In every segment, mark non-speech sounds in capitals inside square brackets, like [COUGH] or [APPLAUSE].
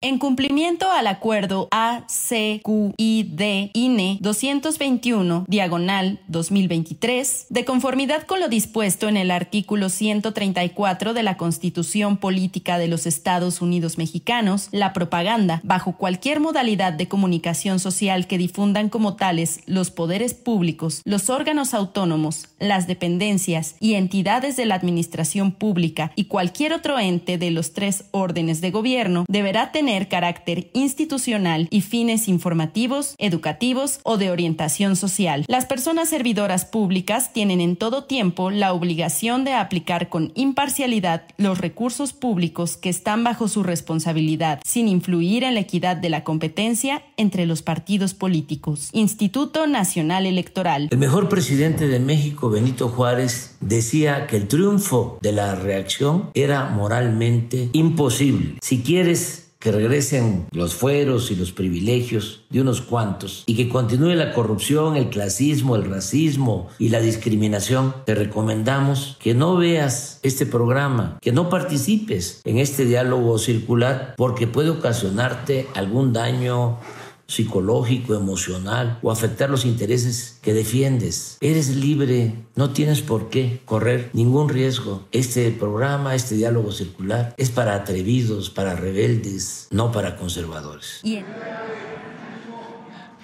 En cumplimiento al acuerdo ACQID-INE 221 diagonal 2023, de conformidad con lo dispuesto en el artículo 134 de la Constitución Política de los Estados Unidos Mexicanos, la propaganda, bajo cualquier modalidad de comunicación social que difundan como tales los poderes públicos, los órganos autónomos, las dependencias y entidades de la administración pública y cualquier otro ente de los tres órdenes de gobierno, deberá tener carácter institucional y fines informativos, educativos o de orientación social. Las personas servidoras públicas tienen en todo tiempo la obligación de aplicar con imparcialidad los recursos públicos que están bajo su responsabilidad, sin influir en la equidad de la competencia entre los partidos políticos. Instituto Nacional Electoral. El mejor presidente de México, Benito Juárez, decía que el triunfo de la reacción era moralmente imposible. Si quieres que regresen los fueros y los privilegios de unos cuantos y que continúe la corrupción, el clasismo, el racismo y la discriminación, te recomendamos que no veas este programa, que no participes en este diálogo circular porque puede ocasionarte algún daño psicológico, emocional o afectar los intereses que defiendes. Eres libre, no tienes por qué correr ningún riesgo. Este programa, este diálogo circular, es para atrevidos, para rebeldes, no para conservadores.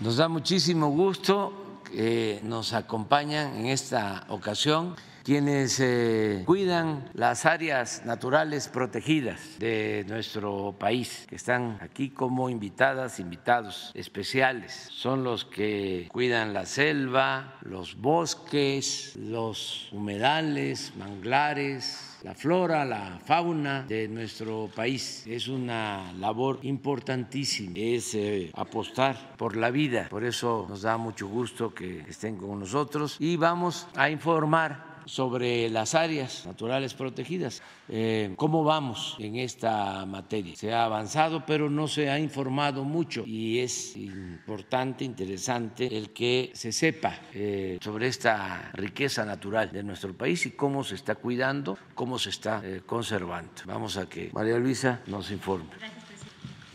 Nos da muchísimo gusto que nos acompañan en esta ocasión quienes eh, cuidan las áreas naturales protegidas de nuestro país, que están aquí como invitadas, invitados especiales. Son los que cuidan la selva, los bosques, los humedales, manglares, la flora, la fauna de nuestro país. Es una labor importantísima, es eh, apostar por la vida. Por eso nos da mucho gusto que estén con nosotros y vamos a informar sobre las áreas naturales protegidas. Eh, ¿Cómo vamos en esta materia? Se ha avanzado, pero no se ha informado mucho y es importante, interesante el que se sepa eh, sobre esta riqueza natural de nuestro país y cómo se está cuidando, cómo se está eh, conservando. Vamos a que María Luisa nos informe.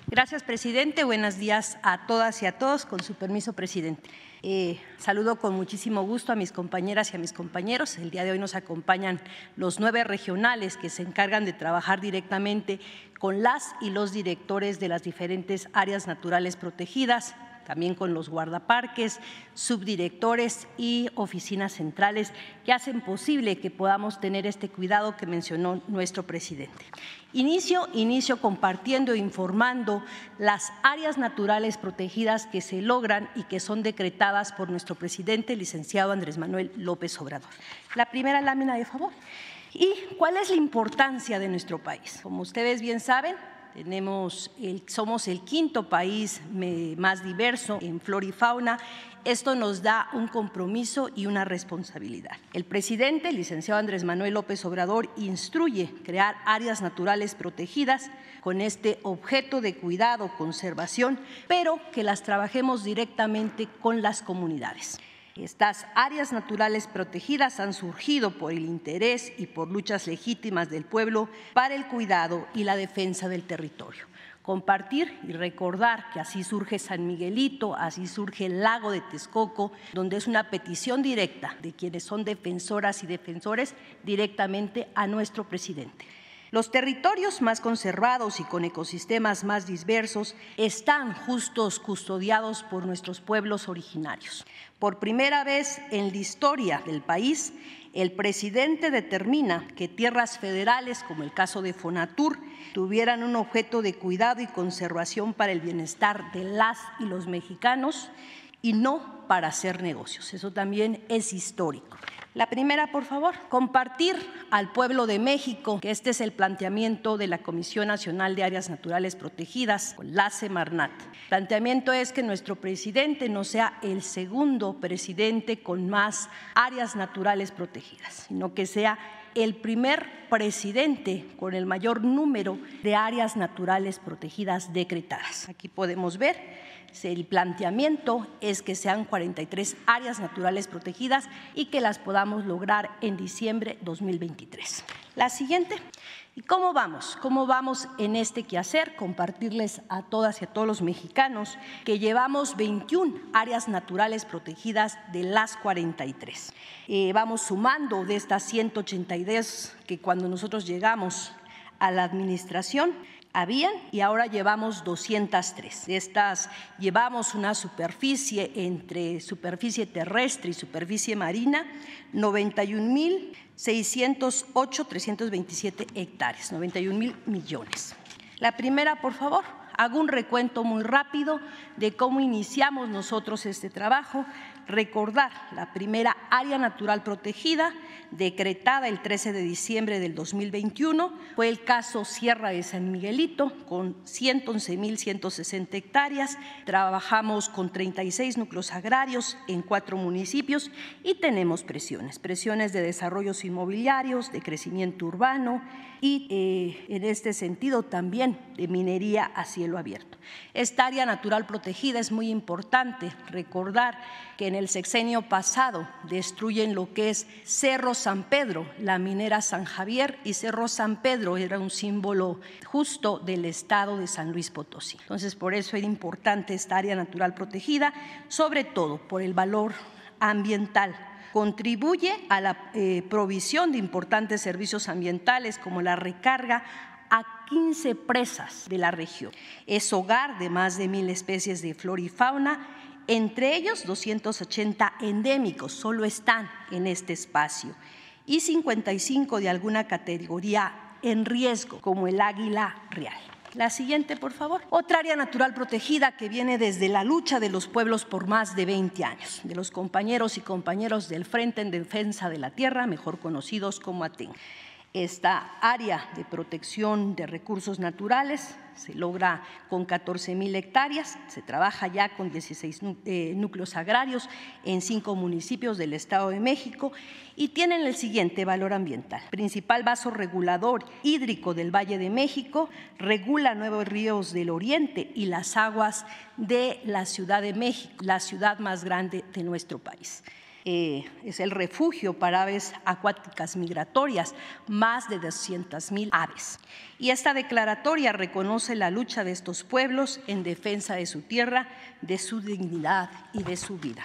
Gracias, presidente. Buenos días a todas y a todos. Con su permiso, presidente. Eh, saludo con muchísimo gusto a mis compañeras y a mis compañeros. El día de hoy nos acompañan los nueve regionales que se encargan de trabajar directamente con las y los directores de las diferentes áreas naturales protegidas, también con los guardaparques, subdirectores y oficinas centrales que hacen posible que podamos tener este cuidado que mencionó nuestro presidente. Inicio, inicio compartiendo e informando las áreas naturales protegidas que se logran y que son decretadas por nuestro presidente, licenciado Andrés Manuel López Obrador. La primera lámina de favor. ¿Y cuál es la importancia de nuestro país? Como ustedes bien saben, tenemos somos el quinto país más diverso en flora y fauna. Esto nos da un compromiso y una responsabilidad. El presidente, el licenciado Andrés Manuel López Obrador, instruye crear áreas naturales protegidas con este objeto de cuidado, conservación, pero que las trabajemos directamente con las comunidades. Estas áreas naturales protegidas han surgido por el interés y por luchas legítimas del pueblo para el cuidado y la defensa del territorio. Compartir y recordar que así surge San Miguelito, así surge el lago de Texcoco, donde es una petición directa de quienes son defensoras y defensores directamente a nuestro presidente. Los territorios más conservados y con ecosistemas más dispersos están justos custodiados por nuestros pueblos originarios. Por primera vez en la historia del país, el presidente determina que tierras federales, como el caso de Fonatur, tuvieran un objeto de cuidado y conservación para el bienestar de las y los mexicanos y no para hacer negocios. Eso también es histórico. La primera, por favor, compartir al pueblo de México que este es el planteamiento de la Comisión Nacional de Áreas Naturales Protegidas, la Semarnat. El planteamiento es que nuestro presidente no sea el segundo presidente con más áreas naturales protegidas, sino que sea el primer presidente con el mayor número de áreas naturales protegidas decretadas. Aquí podemos ver el planteamiento es que sean 43 áreas naturales protegidas y que las podamos lograr en diciembre 2023. La siguiente. ¿Y cómo vamos? ¿Cómo vamos en este quehacer? Compartirles a todas y a todos los mexicanos que llevamos 21 áreas naturales protegidas de las 43. Eh, vamos sumando de estas 182 que cuando nosotros llegamos a la administración habían y ahora llevamos 203. Estas llevamos una superficie entre superficie terrestre y superficie marina, 91.608.327 hectáreas, 91 mil millones. La primera, por favor, hago un recuento muy rápido de cómo iniciamos nosotros este trabajo recordar la primera área natural protegida decretada el 13 de diciembre del 2021 fue el caso Sierra de San Miguelito con 111.160 hectáreas. Trabajamos con 36 núcleos agrarios en cuatro municipios y tenemos presiones, presiones de desarrollos inmobiliarios, de crecimiento urbano y eh, en este sentido también de minería a cielo abierto. Esta área natural protegida es muy importante recordar que en el sexenio pasado destruyen lo que es Cerro San Pedro, la minera San Javier, y Cerro San Pedro era un símbolo justo del estado de San Luis Potosí. Entonces, por eso era importante esta área natural protegida, sobre todo por el valor ambiental contribuye a la eh, provisión de importantes servicios ambientales como la recarga a 15 presas de la región. Es hogar de más de mil especies de flora y fauna entre ellos 280 endémicos solo están en este espacio y 55 de alguna categoría en riesgo, como el águila real. La siguiente, por favor. Otra área natural protegida que viene desde la lucha de los pueblos por más de 20 años, de los compañeros y compañeros del Frente en Defensa de la Tierra, mejor conocidos como ATEN. Esta área de protección de recursos naturales se logra con 14 mil hectáreas, se trabaja ya con 16 eh, núcleos agrarios en cinco municipios del Estado de México y tienen el siguiente valor ambiental. Principal vaso regulador hídrico del Valle de México, regula nuevos ríos del oriente y las aguas de la Ciudad de México, la ciudad más grande de nuestro país. Eh, es el refugio para aves acuáticas migratorias, más de 200 mil aves. Y esta declaratoria reconoce la lucha de estos pueblos en defensa de su tierra, de su dignidad y de su vida.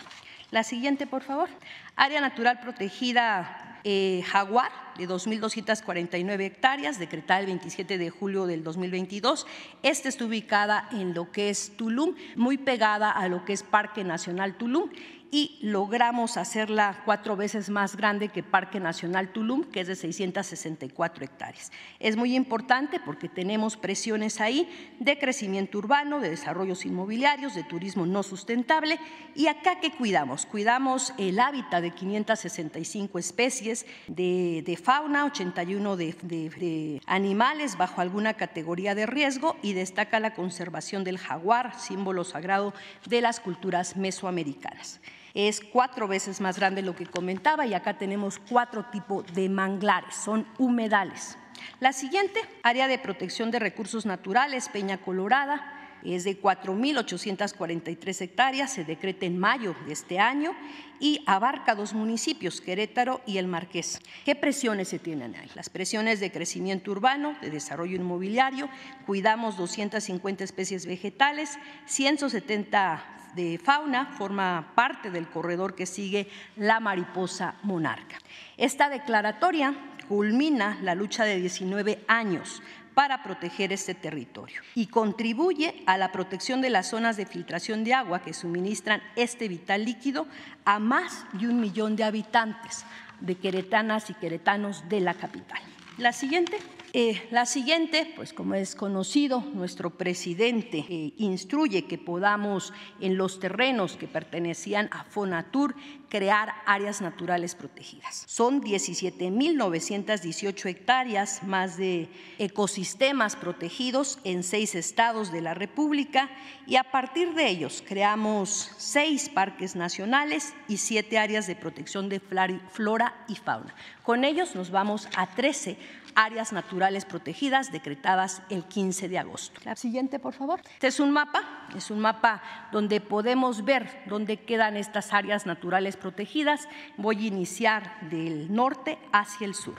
La siguiente, por favor. Área natural protegida eh, Jaguar, de 2.249 hectáreas, decretada el 27 de julio del 2022. Esta está ubicada en lo que es Tulum, muy pegada a lo que es Parque Nacional Tulum y logramos hacerla cuatro veces más grande que Parque Nacional Tulum, que es de 664 hectáreas. Es muy importante porque tenemos presiones ahí de crecimiento urbano, de desarrollos inmobiliarios, de turismo no sustentable. ¿Y acá qué cuidamos? Cuidamos el hábitat de 565 especies de, fauna, 81 de, de animales bajo alguna categoría de riesgo y destaca la conservación del jaguar, símbolo sagrado de las culturas mesoamericanas es cuatro veces más grande lo que comentaba y acá tenemos cuatro tipos de manglares, son humedales. La siguiente, área de protección de recursos naturales, Peña Colorada, es de 4.843 hectáreas, se decreta en mayo de este año y abarca dos municipios, Querétaro y El Marqués. ¿Qué presiones se tienen ahí? Las presiones de crecimiento urbano, de desarrollo inmobiliario, cuidamos 250 especies vegetales, 170 de fauna, forma parte del corredor que sigue la mariposa monarca. Esta declaratoria culmina la lucha de 19 años para proteger este territorio y contribuye a la protección de las zonas de filtración de agua que suministran este vital líquido a más de un millón de habitantes de queretanas y queretanos de la capital. La siguiente. Eh, la siguiente, pues como es conocido, nuestro presidente eh, instruye que podamos en los terrenos que pertenecían a Fonatur crear áreas naturales protegidas. Son 17.918 hectáreas más de ecosistemas protegidos en seis estados de la República y a partir de ellos creamos seis parques nacionales y siete áreas de protección de flora y fauna. Con ellos nos vamos a 13 áreas naturales protegidas decretadas el 15 de agosto. La siguiente, por favor. Este es un mapa, es un mapa donde podemos ver dónde quedan estas áreas naturales protegidas. Voy a iniciar del norte hacia el sur.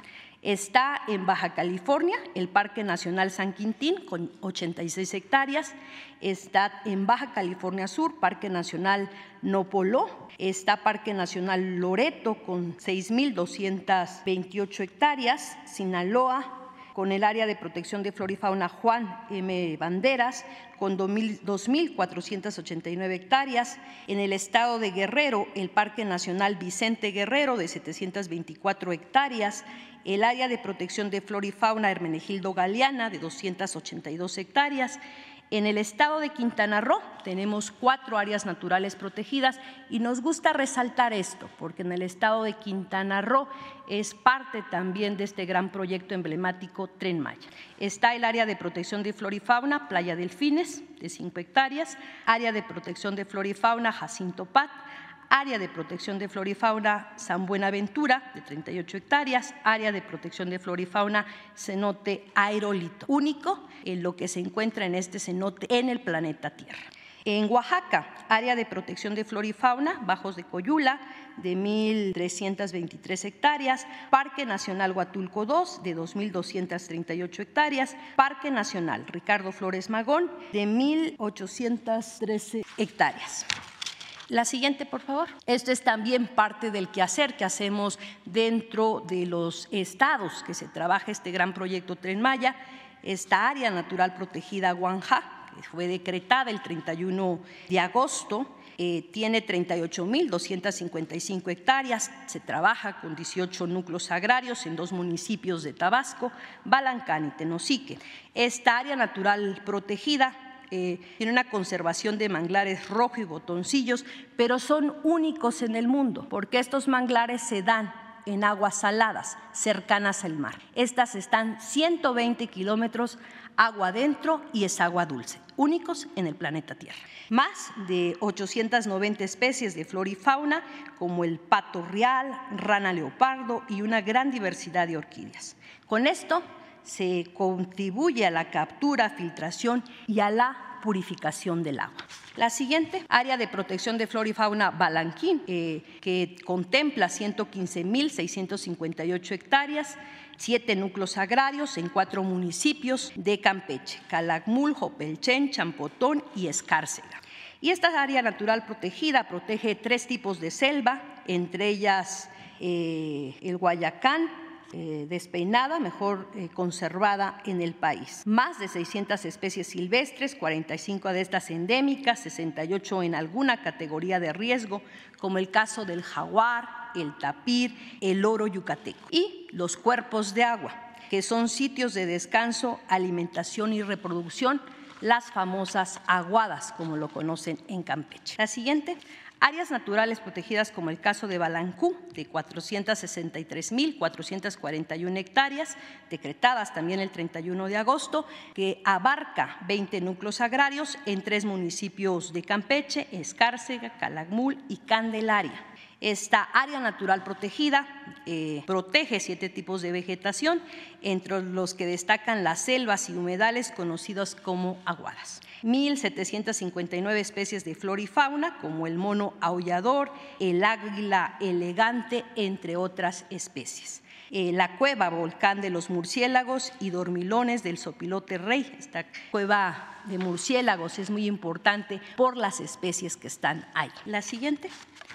Está en Baja California el Parque Nacional San Quintín con 86 hectáreas. Está en Baja California Sur, Parque Nacional Nopoló. Está Parque Nacional Loreto con 6.228 hectáreas. Sinaloa, con el área de protección de flora y fauna Juan M. Banderas, con 2.489 hectáreas. En el estado de Guerrero, el Parque Nacional Vicente Guerrero, de 724 hectáreas. El área de protección de flora y fauna Hermenegildo Galeana, de 282 hectáreas en el estado de Quintana Roo tenemos cuatro áreas naturales protegidas y nos gusta resaltar esto porque en el estado de Quintana Roo es parte también de este gran proyecto emblemático Tren Maya. Está el área de protección de flora y fauna Playa Delfines de 5 hectáreas, área de protección de flora y fauna Jacinto Pat, área de protección de flora y fauna San Buenaventura, de 38 hectáreas, área de protección de flora y fauna cenote aerolito, único en lo que se encuentra en este cenote en el planeta Tierra. En Oaxaca, área de protección de flora y fauna, Bajos de Coyula, de 1.323 hectáreas, Parque Nacional Huatulco II, de 2.238 hectáreas, Parque Nacional Ricardo Flores Magón, de 1.813 hectáreas. La siguiente, por favor. Esto es también parte del quehacer que hacemos dentro de los estados que se trabaja este gran proyecto Tren Maya, esta área natural protegida Guanja, que fue decretada el 31 de agosto. Eh, tiene 38.255 hectáreas, se trabaja con 18 núcleos agrarios en dos municipios de Tabasco, Balancán y Tenosique. Esta área natural protegida eh, tiene una conservación de manglares rojo y botoncillos, pero son únicos en el mundo, porque estos manglares se dan en aguas saladas, cercanas al mar. Estas están 120 kilómetros agua adentro y es agua dulce, únicos en el planeta Tierra. Más de 890 especies de flora y fauna, como el pato real, rana leopardo y una gran diversidad de orquídeas. Con esto se contribuye a la captura, filtración y a la purificación del agua. La siguiente, área de protección de flora y fauna Balanquín, eh, que contempla 115.658 hectáreas, siete núcleos agrarios en cuatro municipios de Campeche, Calakmul, Jopelchen, Champotón y Escárcega. Y esta área natural protegida protege tres tipos de selva, entre ellas eh, el Guayacán, eh, despeinada, mejor eh, conservada en el país. Más de 600 especies silvestres, 45 de estas endémicas, 68 en alguna categoría de riesgo, como el caso del jaguar, el tapir, el oro yucateco. Y los cuerpos de agua, que son sitios de descanso, alimentación y reproducción, las famosas aguadas, como lo conocen en Campeche. La siguiente, áreas naturales protegidas como el caso de Balancú, de 463.441 hectáreas, decretadas también el 31 de agosto, que abarca 20 núcleos agrarios en tres municipios de Campeche, Escárcega, Calakmul y Candelaria. Esta área natural protegida eh, protege siete tipos de vegetación, entre los que destacan las selvas y humedales conocidos como aguadas. 1.759 especies de flora y fauna, como el mono aullador, el águila elegante, entre otras especies. Eh, la cueva volcán de los murciélagos y dormilones del sopilote rey. Esta cueva de murciélagos es muy importante por las especies que están ahí. La siguiente.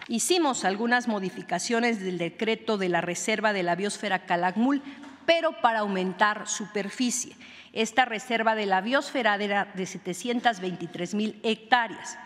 Hicimos algunas modificaciones del decreto de la Reserva de la Biosfera Calakmul, pero para aumentar superficie. Esta reserva de la biosfera era de 723 mil hectáreas.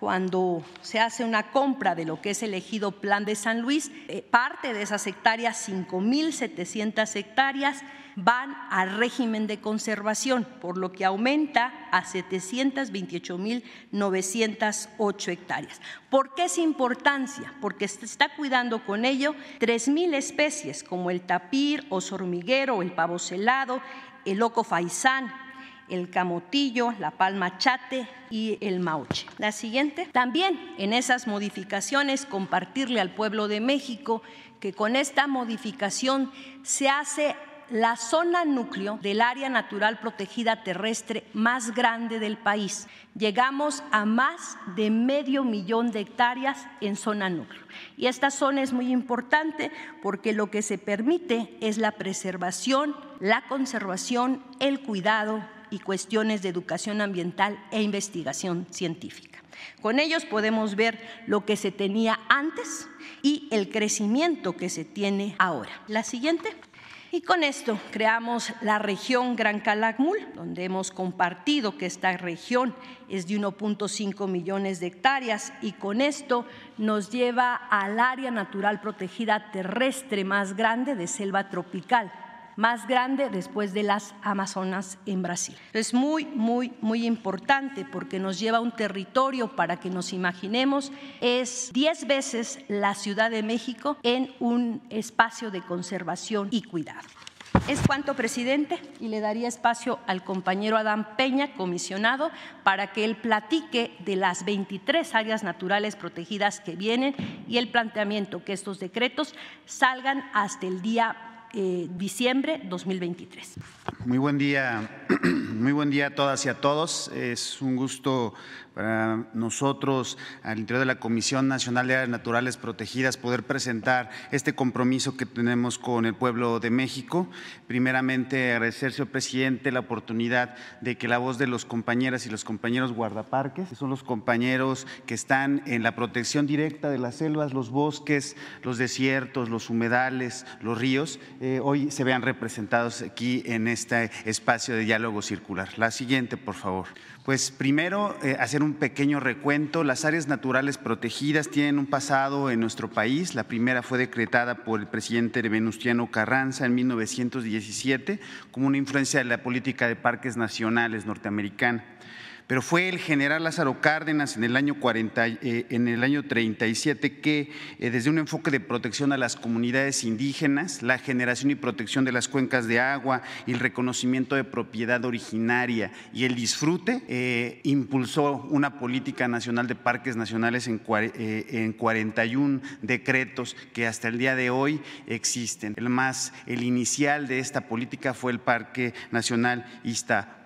Cuando se hace una compra de lo que es elegido Plan de San Luis, eh, parte de esas hectáreas, 5.700 hectáreas, van al régimen de conservación, por lo que aumenta a 728.908 hectáreas. ¿Por qué es importancia? Porque se está cuidando con ello 3.000 especies como el tapir, oso hormiguero, el pavo celado, el loco faisán, el camotillo, la palma chate y el mauche. La siguiente, también en esas modificaciones compartirle al pueblo de México que con esta modificación se hace la zona núcleo del área natural protegida terrestre más grande del país. Llegamos a más de medio millón de hectáreas en zona núcleo. Y esta zona es muy importante porque lo que se permite es la preservación, la conservación, el cuidado y cuestiones de educación ambiental e investigación científica. Con ellos podemos ver lo que se tenía antes y el crecimiento que se tiene ahora. La siguiente. Y con esto creamos la región Gran Calakmul, donde hemos compartido que esta región es de 1.5 millones de hectáreas y con esto nos lleva al área natural protegida terrestre más grande de selva tropical, más grande después de las Amazonas en Brasil. Es muy, muy, muy importante porque nos lleva a un territorio para que nos imaginemos, es 10 veces la Ciudad de México en un espacio de conservación y cuidado. Es cuanto, presidente, y le daría espacio al compañero Adán Peña, comisionado, para que él platique de las 23 áreas naturales protegidas que vienen y el planteamiento que estos decretos salgan hasta el día eh, diciembre 2023. Muy buen día, [CLEARS THROAT] muy buen día a todas y a todos. Es un gusto para nosotros, al interior de la Comisión Nacional de Áreas Naturales Protegidas, poder presentar este compromiso que tenemos con el pueblo de México. Primeramente, agradecer, señor presidente, la oportunidad de que la voz de los compañeras y los compañeros guardaparques, que son los compañeros que están en la protección directa de las selvas, los bosques, los desiertos, los humedales, los ríos, eh, hoy se vean representados aquí en este espacio de diálogo circular. La siguiente, por favor. Pues primero, eh, hacer un pequeño recuento. Las áreas naturales protegidas tienen un pasado en nuestro país. La primera fue decretada por el presidente Venustiano Carranza en 1917 como una influencia de la política de parques nacionales norteamericana pero fue el general Lázaro Cárdenas en el año, 40, eh, en el año 37 que eh, desde un enfoque de protección a las comunidades indígenas, la generación y protección de las cuencas de agua y el reconocimiento de propiedad originaria y el disfrute, eh, impulsó una política nacional de parques nacionales en, en 41 decretos que hasta el día de hoy existen. El más, el inicial de esta política fue el Parque Nacional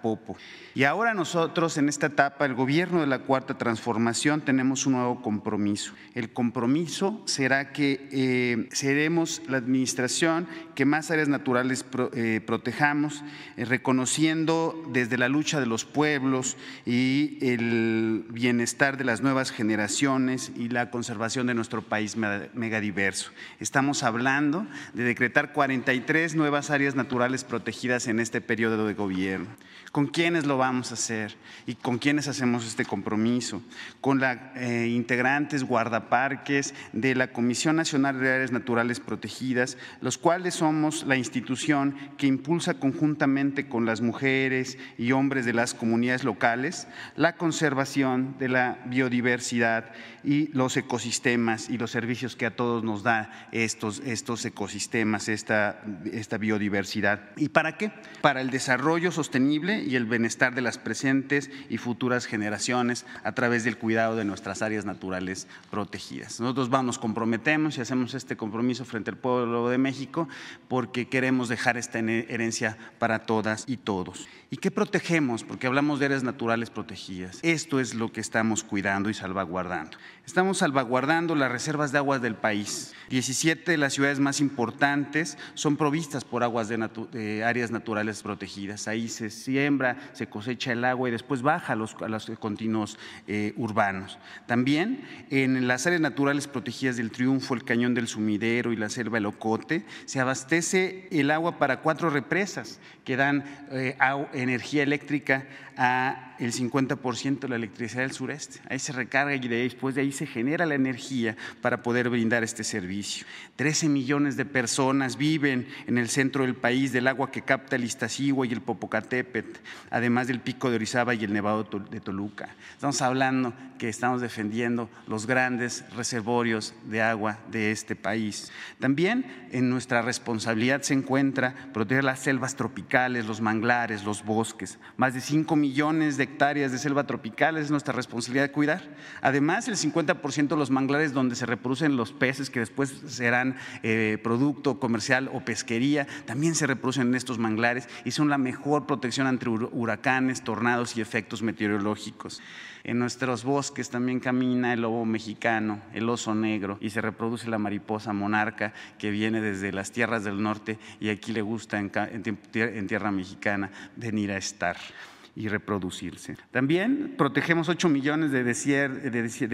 Iztapopo. Y ahora nosotros en esta etapa, el gobierno de la Cuarta Transformación, tenemos un nuevo compromiso. El compromiso será que eh, seremos la administración que más áreas naturales eh, protejamos, eh, reconociendo desde la lucha de los pueblos y el bienestar de las nuevas generaciones y la conservación de nuestro país megadiverso. Estamos hablando de decretar 43 nuevas áreas naturales protegidas en este periodo de gobierno. ¿Con quiénes lo vamos a hacer? ¿Y con quiénes hacemos este compromiso? Con los eh, integrantes guardaparques de la Comisión Nacional de Áreas Naturales Protegidas, los cuales somos la institución que impulsa conjuntamente con las mujeres y hombres de las comunidades locales la conservación de la biodiversidad y los ecosistemas y los servicios que a todos nos da estos, estos ecosistemas, esta, esta biodiversidad. ¿Y para qué? Para el desarrollo sostenible y el bienestar de las presentes y futuras generaciones a través del cuidado de nuestras áreas naturales protegidas. Nosotros vamos, comprometemos y hacemos este compromiso frente al pueblo de México porque queremos dejar esta herencia para todas y todos. ¿Y qué protegemos? Porque hablamos de áreas naturales protegidas. Esto es lo que estamos cuidando y salvaguardando. Estamos salvaguardando las reservas de aguas del país. 17 de las ciudades más importantes son provistas por aguas de, áreas naturales protegidas. Ahí se siembra, se cosecha el agua y después baja a los, continuos eh, urbanos. También en las áreas naturales protegidas del Triunfo, el Cañón del Sumidero y la Selva El Ocote, se abastece el agua para cuatro represas que dan eh, energía eléctrica a el 50% de la electricidad del sureste. Ahí se recarga y después de ahí se genera la energía para poder brindar este servicio. 13 millones de personas viven en el centro del país del agua que capta el Iztaccíhuatl y el Popocatépetl, además del Pico de Orizaba y el Nevado de Toluca. Estamos hablando que estamos defendiendo los grandes reservorios de agua de este país. También en nuestra responsabilidad se encuentra proteger las selvas tropicales, los manglares, los bosques. Más de 5 millones de hectáreas de selva tropical es nuestra responsabilidad de cuidar. Además, el 50% de los manglares donde se reproducen los peces que después serán eh, producto comercial o pesquería, también se reproducen en estos manglares y son la mejor protección ante huracanes, tornados y efectos meteorológicos. En nuestros bosques también camina el lobo mexicano, el oso negro y se reproduce la mariposa monarca que viene desde las tierras del norte y aquí le gusta en, en tierra mexicana venir a estar y reproducirse. También protegemos 8 millones de,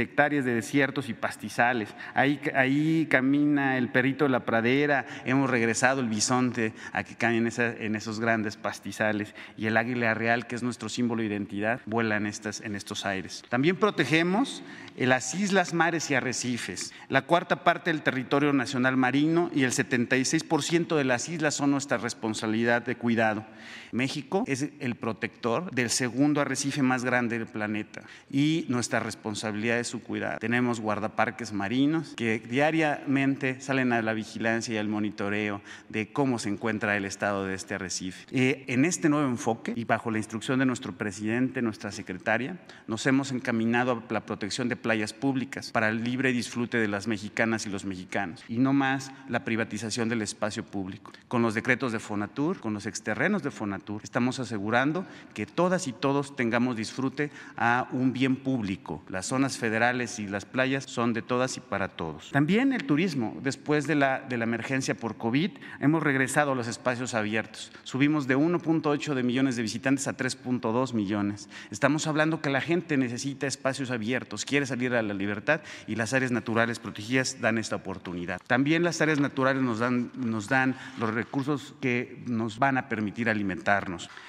hectáreas de desiertos y pastizales. Ahí, camina el perrito de la pradera, hemos regresado el bisonte a que caen en, esos grandes pastizales y el águila real, que es nuestro símbolo de identidad, vuela en, estas, en estos aires. También protegemos las islas, mares y arrecifes. La cuarta parte del territorio nacional marino y el 76% de las islas son nuestra responsabilidad de cuidado. México es el protector del segundo arrecife más grande del planeta y nuestra responsabilidad es su cuidado. Tenemos guardaparques marinos que diariamente salen a la vigilancia y al monitoreo de cómo se encuentra el estado de este arrecife. Eh, en este nuevo enfoque y bajo la instrucción de nuestro presidente, nuestra secretaria, nos hemos encaminado a la protección de playas públicas para el libre disfrute de las mexicanas y los mexicanos y no más la privatización del espacio público. Con los decretos de Fonatur, con los exterrenos de Fonatur, estamos asegurando que todas y todos tengamos disfrute a un bien público. Las zonas federales y las playas son de todas y para todos. También el turismo. Después de la, de la emergencia por COVID, hemos regresado a los espacios abiertos. Subimos de 1.8 de millones de visitantes a 3.2 millones. Estamos hablando que la gente necesita espacios abiertos, quiere salir a la libertad y las áreas naturales protegidas dan esta oportunidad. También las áreas naturales nos dan, nos dan los recursos que nos van a permitir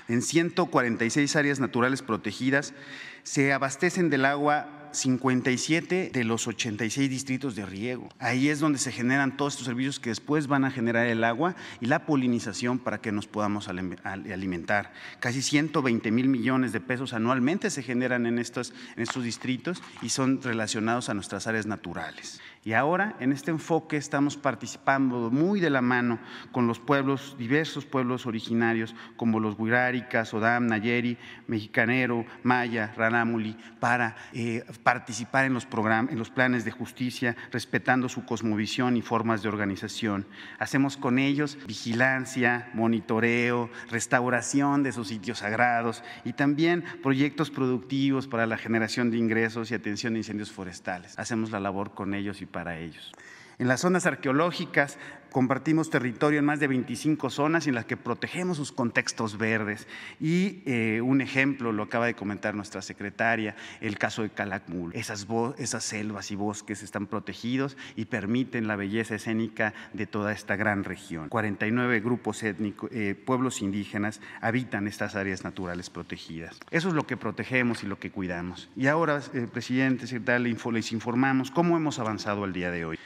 En 146 áreas naturales protegidas se abastecen del agua 57 de los 86 distritos de riego. Ahí es donde se generan todos estos servicios que después van a generar el agua y la polinización para que nos podamos alimentar. Casi 120 mil millones de pesos anualmente se generan en estos, en estos distritos y son relacionados a nuestras áreas naturales. Y ahora en este enfoque estamos participando muy de la mano con los pueblos, diversos pueblos originarios como los Huiráricas, Odam, Nayeri, Mexicanero, Maya, Ranamuli, para eh, participar en los, programas, en los planes de justicia, respetando su cosmovisión y formas de organización. Hacemos con ellos vigilancia, monitoreo, restauración de sus sitios sagrados y también proyectos productivos para la generación de ingresos y atención a incendios forestales. Hacemos la labor con ellos y para ellos. En las zonas arqueológicas compartimos territorio en más de 25 zonas en las que protegemos sus contextos verdes. Y eh, un ejemplo, lo acaba de comentar nuestra secretaria, el caso de Calakmul. Esas, esas selvas y bosques están protegidos y permiten la belleza escénica de toda esta gran región. 49 grupos étnicos, eh, pueblos indígenas habitan estas áreas naturales protegidas. Eso es lo que protegemos y lo que cuidamos. Y ahora, eh, presidente, secretaria, les informamos cómo hemos avanzado el día de hoy.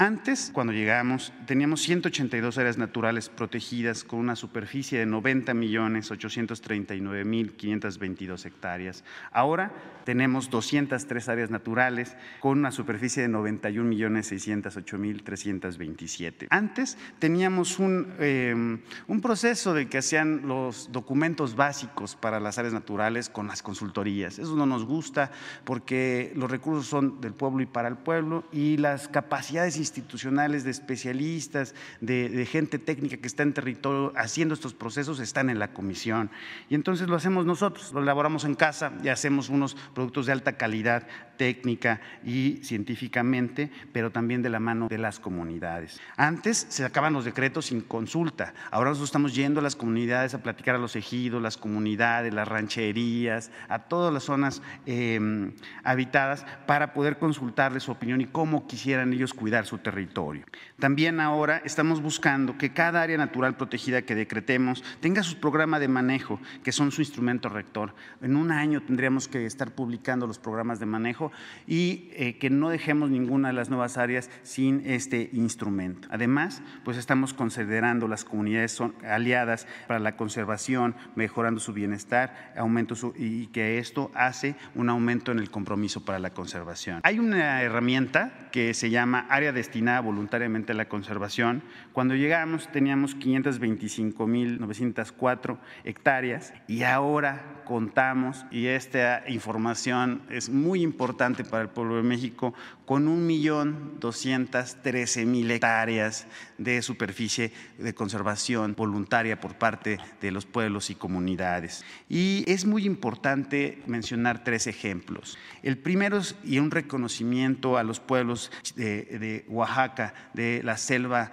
Antes, cuando llegamos, teníamos 182 áreas naturales protegidas con una superficie de 90 millones 839 mil 522 hectáreas. Ahora tenemos 203 áreas naturales con una superficie de 91 millones 608 mil 327. Antes teníamos un, em, un proceso de que hacían los documentos básicos para las áreas naturales con las consultorías. Eso no nos gusta porque los recursos son del pueblo y para el pueblo y las capacidades institucionales de especialistas, de, gente técnica que está en territorio haciendo estos procesos, están en la comisión. Y entonces lo hacemos nosotros, lo elaboramos en casa y hacemos unos productos de alta calidad técnica y científicamente, pero también de la mano de las comunidades. Antes se sacaban los decretos sin consulta, ahora nosotros estamos yendo a las comunidades a platicar a los ejidos, las comunidades, las rancherías, a todas las zonas em, habitadas para poder consultarles su opinión y cómo quisieran ellos cuidar su territorio. También ahora estamos buscando que cada área natural protegida que decretemos tenga su programa de manejo, que son su instrumento rector. En un año tendríamos que estar publicando los programas de manejo y eh, que no dejemos ninguna de las nuevas áreas sin este instrumento. Además, pues estamos considerando las comunidades son aliadas para la conservación, mejorando su bienestar, aumento y que esto hace un aumento en el compromiso para la conservación. Hay una herramienta que se llama Área Destinada Voluntariamente a la Conservación. Cuando llegamos teníamos 525.904 hectáreas y ahora contamos, y esta información es muy importante para el pueblo de México, con 1.213.000 hectáreas de superficie de conservación voluntaria por parte de los pueblos y comunidades. Y es muy importante mencionar tres ejemplos. El primero es y un reconocimiento a los pueblos de, Oaxaca, de la selva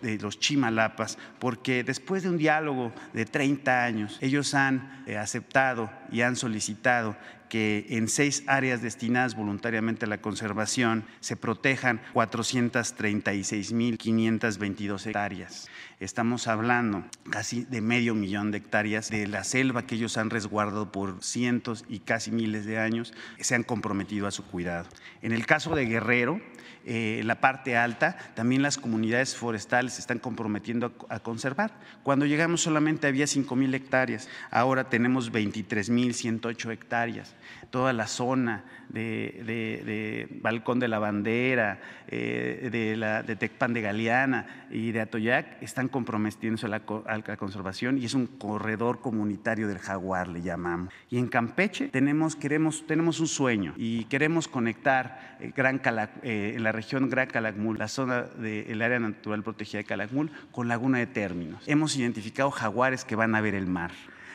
de los Chimalapas, porque después de un diálogo de 30 años, ellos han eh, aceptado y han solicitado que en seis áreas destinadas voluntariamente a la conservación se protejan 436.522 hectáreas. Estamos hablando casi de medio millón de hectáreas de la selva que ellos han resguardado por cientos y casi miles de años, se han comprometido a su cuidado. En el caso de Guerrero, eh, la parte alta, también las comunidades forestales se están comprometiendo a, conservar. Cuando llegamos solamente había 5 mil hectáreas, ahora tenemos 23 mil 108 hectáreas. Toda la zona de, Balcón de la Bandera, eh, de, la, de Tecpan de Galeana y de Atoyac están comprometiéndose a la, conservación y es un corredor comunitario del jaguar, le llamamos. Y en Campeche tenemos, queremos, tenemos un sueño y queremos conectar eh, Gran eh, en la región Gran Calakmul, la zona del área natural protegida de Calakmul, con Laguna de Términos. Hemos identificado jaguares que van a ver el mar.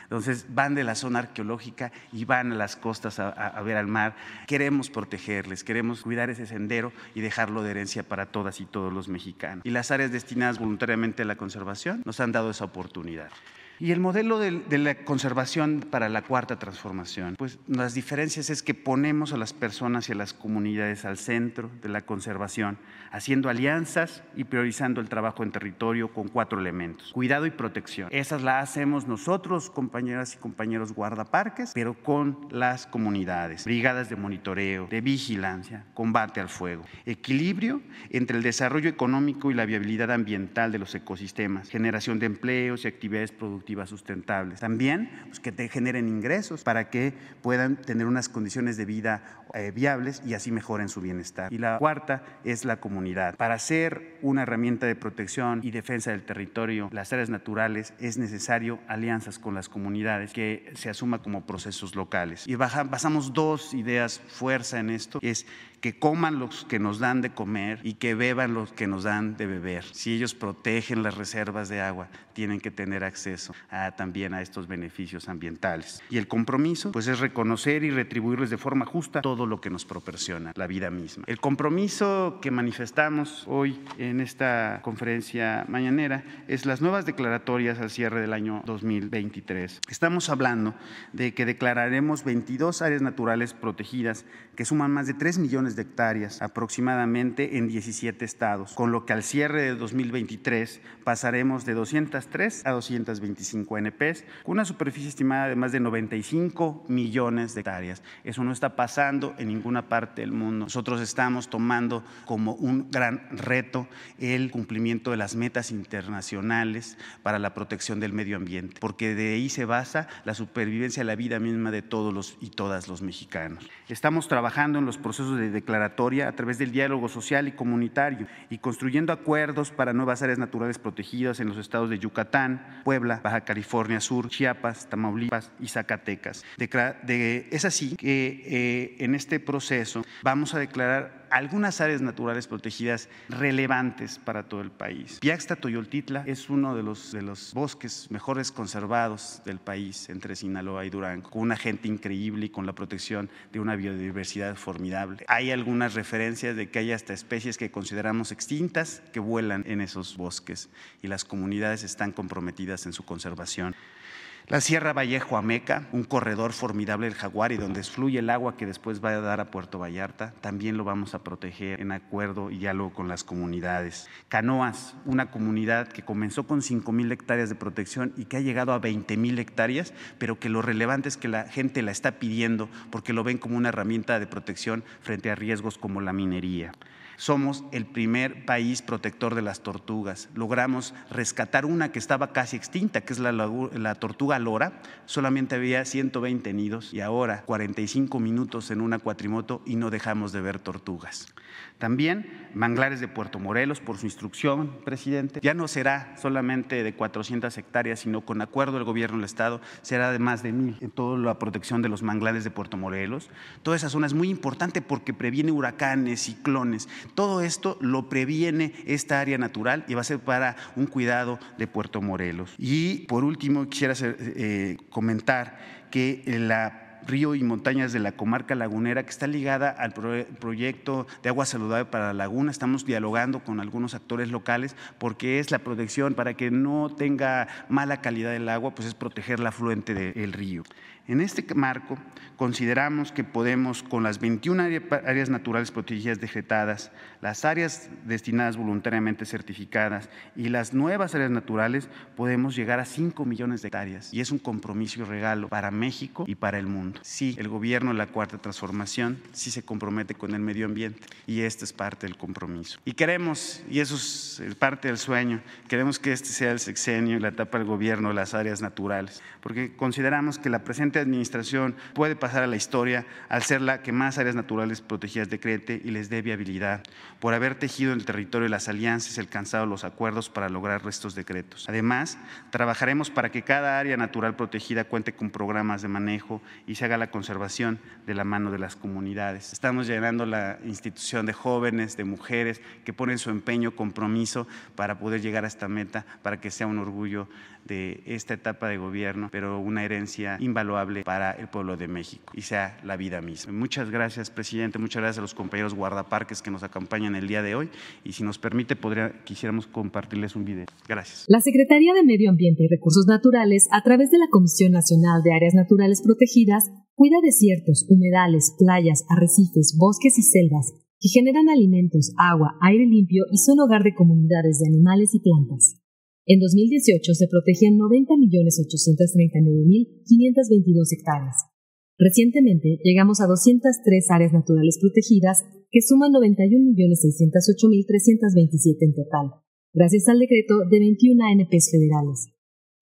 Entonces van de la zona arqueológica y van a las costas a, ver al mar. Queremos protegerles, queremos cuidar ese sendero y dejarlo de herencia para todas y todos los mexicanos. Y las áreas destinadas voluntariamente a la conservación nos han dado esa oportunidad. Y el modelo de, la conservación para la cuarta transformación, pues las diferencias es que ponemos a las personas y a las comunidades al centro de la conservación, haciendo alianzas y priorizando el trabajo en territorio con cuatro elementos. Cuidado y protección. Esas las hacemos nosotros, compañeras y compañeros guardaparques, pero con las comunidades. Brigadas de monitoreo, de vigilancia, combate al fuego. Equilibrio entre el desarrollo económico y la viabilidad ambiental de los ecosistemas. Generación de empleos y actividades productivas sustentables. También pues, que te generen ingresos para que puedan tener unas condiciones de vida eh, viables y así mejoren su bienestar. Y la cuarta es la comunidad. Para ser una herramienta de protección y defensa del territorio, las áreas naturales, es necesario alianzas con las comunidades que se asuma como procesos locales. Y basamos dos ideas fuerza en esto, es que coman los que nos dan de comer y que beban los que nos dan de beber. Si ellos protegen las reservas de agua, tienen que tener acceso también a estos beneficios ambientales. Y el compromiso, pues es reconocer y retribuirles de forma justa todo lo que nos proporciona la vida misma. El compromiso que manifestamos hoy en esta conferencia mañanera es las nuevas declaratorias al cierre del año 2023. Estamos hablando de que declararemos 22 áreas naturales protegidas que suman más de 3 millones de hectáreas aproximadamente en 17 estados, con lo que al cierre de 2023 pasaremos de 203 a 225 NPs, con una superficie estimada de más de 95 millones de hectáreas. Eso no está pasando en ninguna parte del mundo. Nosotros estamos tomando como un gran reto el cumplimiento de las metas internacionales para la protección del medio ambiente, porque de ahí se basa la supervivencia la vida misma de todos los y todas los mexicanos. Estamos trabajando en los procesos de declaratoria a través del diálogo social y comunitario y construyendo acuerdos para nuevas áreas naturales protegidas en los estados de Yucatán, Puebla, Baja California Sur, Chiapas, Tamaulipas y Zacatecas. es así que eh, en este proceso vamos a declarar algunas áreas naturales protegidas relevantes para todo el país. Piaxta Toyoltitla es uno de los, de los bosques mejores conservados del país entre Sinaloa y Durango, con una gente increíble y con la protección de una biodiversidad formidable. Hay algunas referencias de que hay hasta especies que consideramos extintas que vuelan en esos bosques y las comunidades están comprometidas en su conservación. La Sierra Vallejo Ameca, un corredor formidable del jaguar y donde fluye el agua que después va a dar a Puerto Vallarta, también lo vamos a proteger en acuerdo y diálogo con las comunidades. Canoas, una comunidad que comenzó con 5 mil hectáreas de protección y que ha llegado a 20 mil hectáreas, pero que lo relevante es que la gente la está pidiendo porque lo ven como una herramienta de protección frente a riesgos como la minería. Somos el primer país protector de las tortugas. Logramos rescatar una que estaba casi extinta, que es la, tortuga lora. Solamente había 120 nidos y ahora 45 minutos en una cuatrimoto y no dejamos de ver tortugas. También manglares de Puerto Morelos, por su instrucción, presidente, ya no será solamente de 400 hectáreas, sino con acuerdo del gobierno del Estado, será de más de mil en toda la protección de los manglares de Puerto Morelos. Toda esa zona es muy importante porque previene huracanes, ciclones. Todo esto lo previene esta área natural y va a ser para un cuidado de Puerto Morelos. Y por último, quisiera eh, comentar que la río y montañas de la comarca lagunera que está ligada al proyecto de agua saludable para la laguna. Estamos dialogando con algunos actores locales porque es la protección para que no tenga mala calidad del agua, pues es proteger la afluente del río. En este marco, consideramos que podemos, con las 21 áreas naturales protegidas decretadas, las áreas destinadas voluntariamente certificadas y las nuevas áreas naturales, podemos llegar a 5 millones de hectáreas. Y es un compromiso y regalo para México y para el mundo. Sí, el gobierno de la Cuarta Transformación sí se compromete con el medio ambiente y este es parte del compromiso. Y queremos, y eso es parte del sueño, queremos que este sea el sexenio y la etapa del gobierno de las áreas naturales, porque consideramos que la presente administración puede pasar a la historia al ser la que más áreas naturales protegidas decrete y les dé viabilidad, por haber tejido en el territorio las alianzas y alcanzado los acuerdos para lograr estos decretos. Además, trabajaremos para que cada área natural protegida cuente con programas de manejo y se haga la conservación de la mano de las comunidades. Estamos llenando la institución de jóvenes, de mujeres que ponen su empeño, compromiso para poder llegar a esta meta, para que sea un orgullo de esta etapa de gobierno, pero una herencia invaluable para el pueblo de México y sea la vida misma. Muchas gracias, presidente. Muchas gracias a los compañeros guardaparques que nos acompañan el día de hoy y si nos permite, podría, quisiéramos compartirles un video. Gracias. La Secretaría de Medio Ambiente y Recursos Naturales, a través de la Comisión Nacional de Áreas Naturales Protegidas, cuida desiertos, humedales, playas, arrecifes, bosques y selvas que generan alimentos, agua, aire limpio y son hogar de comunidades de animales y plantas. En 2018 se protegían 90.839.522 hectáreas. Recientemente llegamos a 203 áreas naturales protegidas que suman 91.608.327 en total, gracias al decreto de 21 ANPs federales.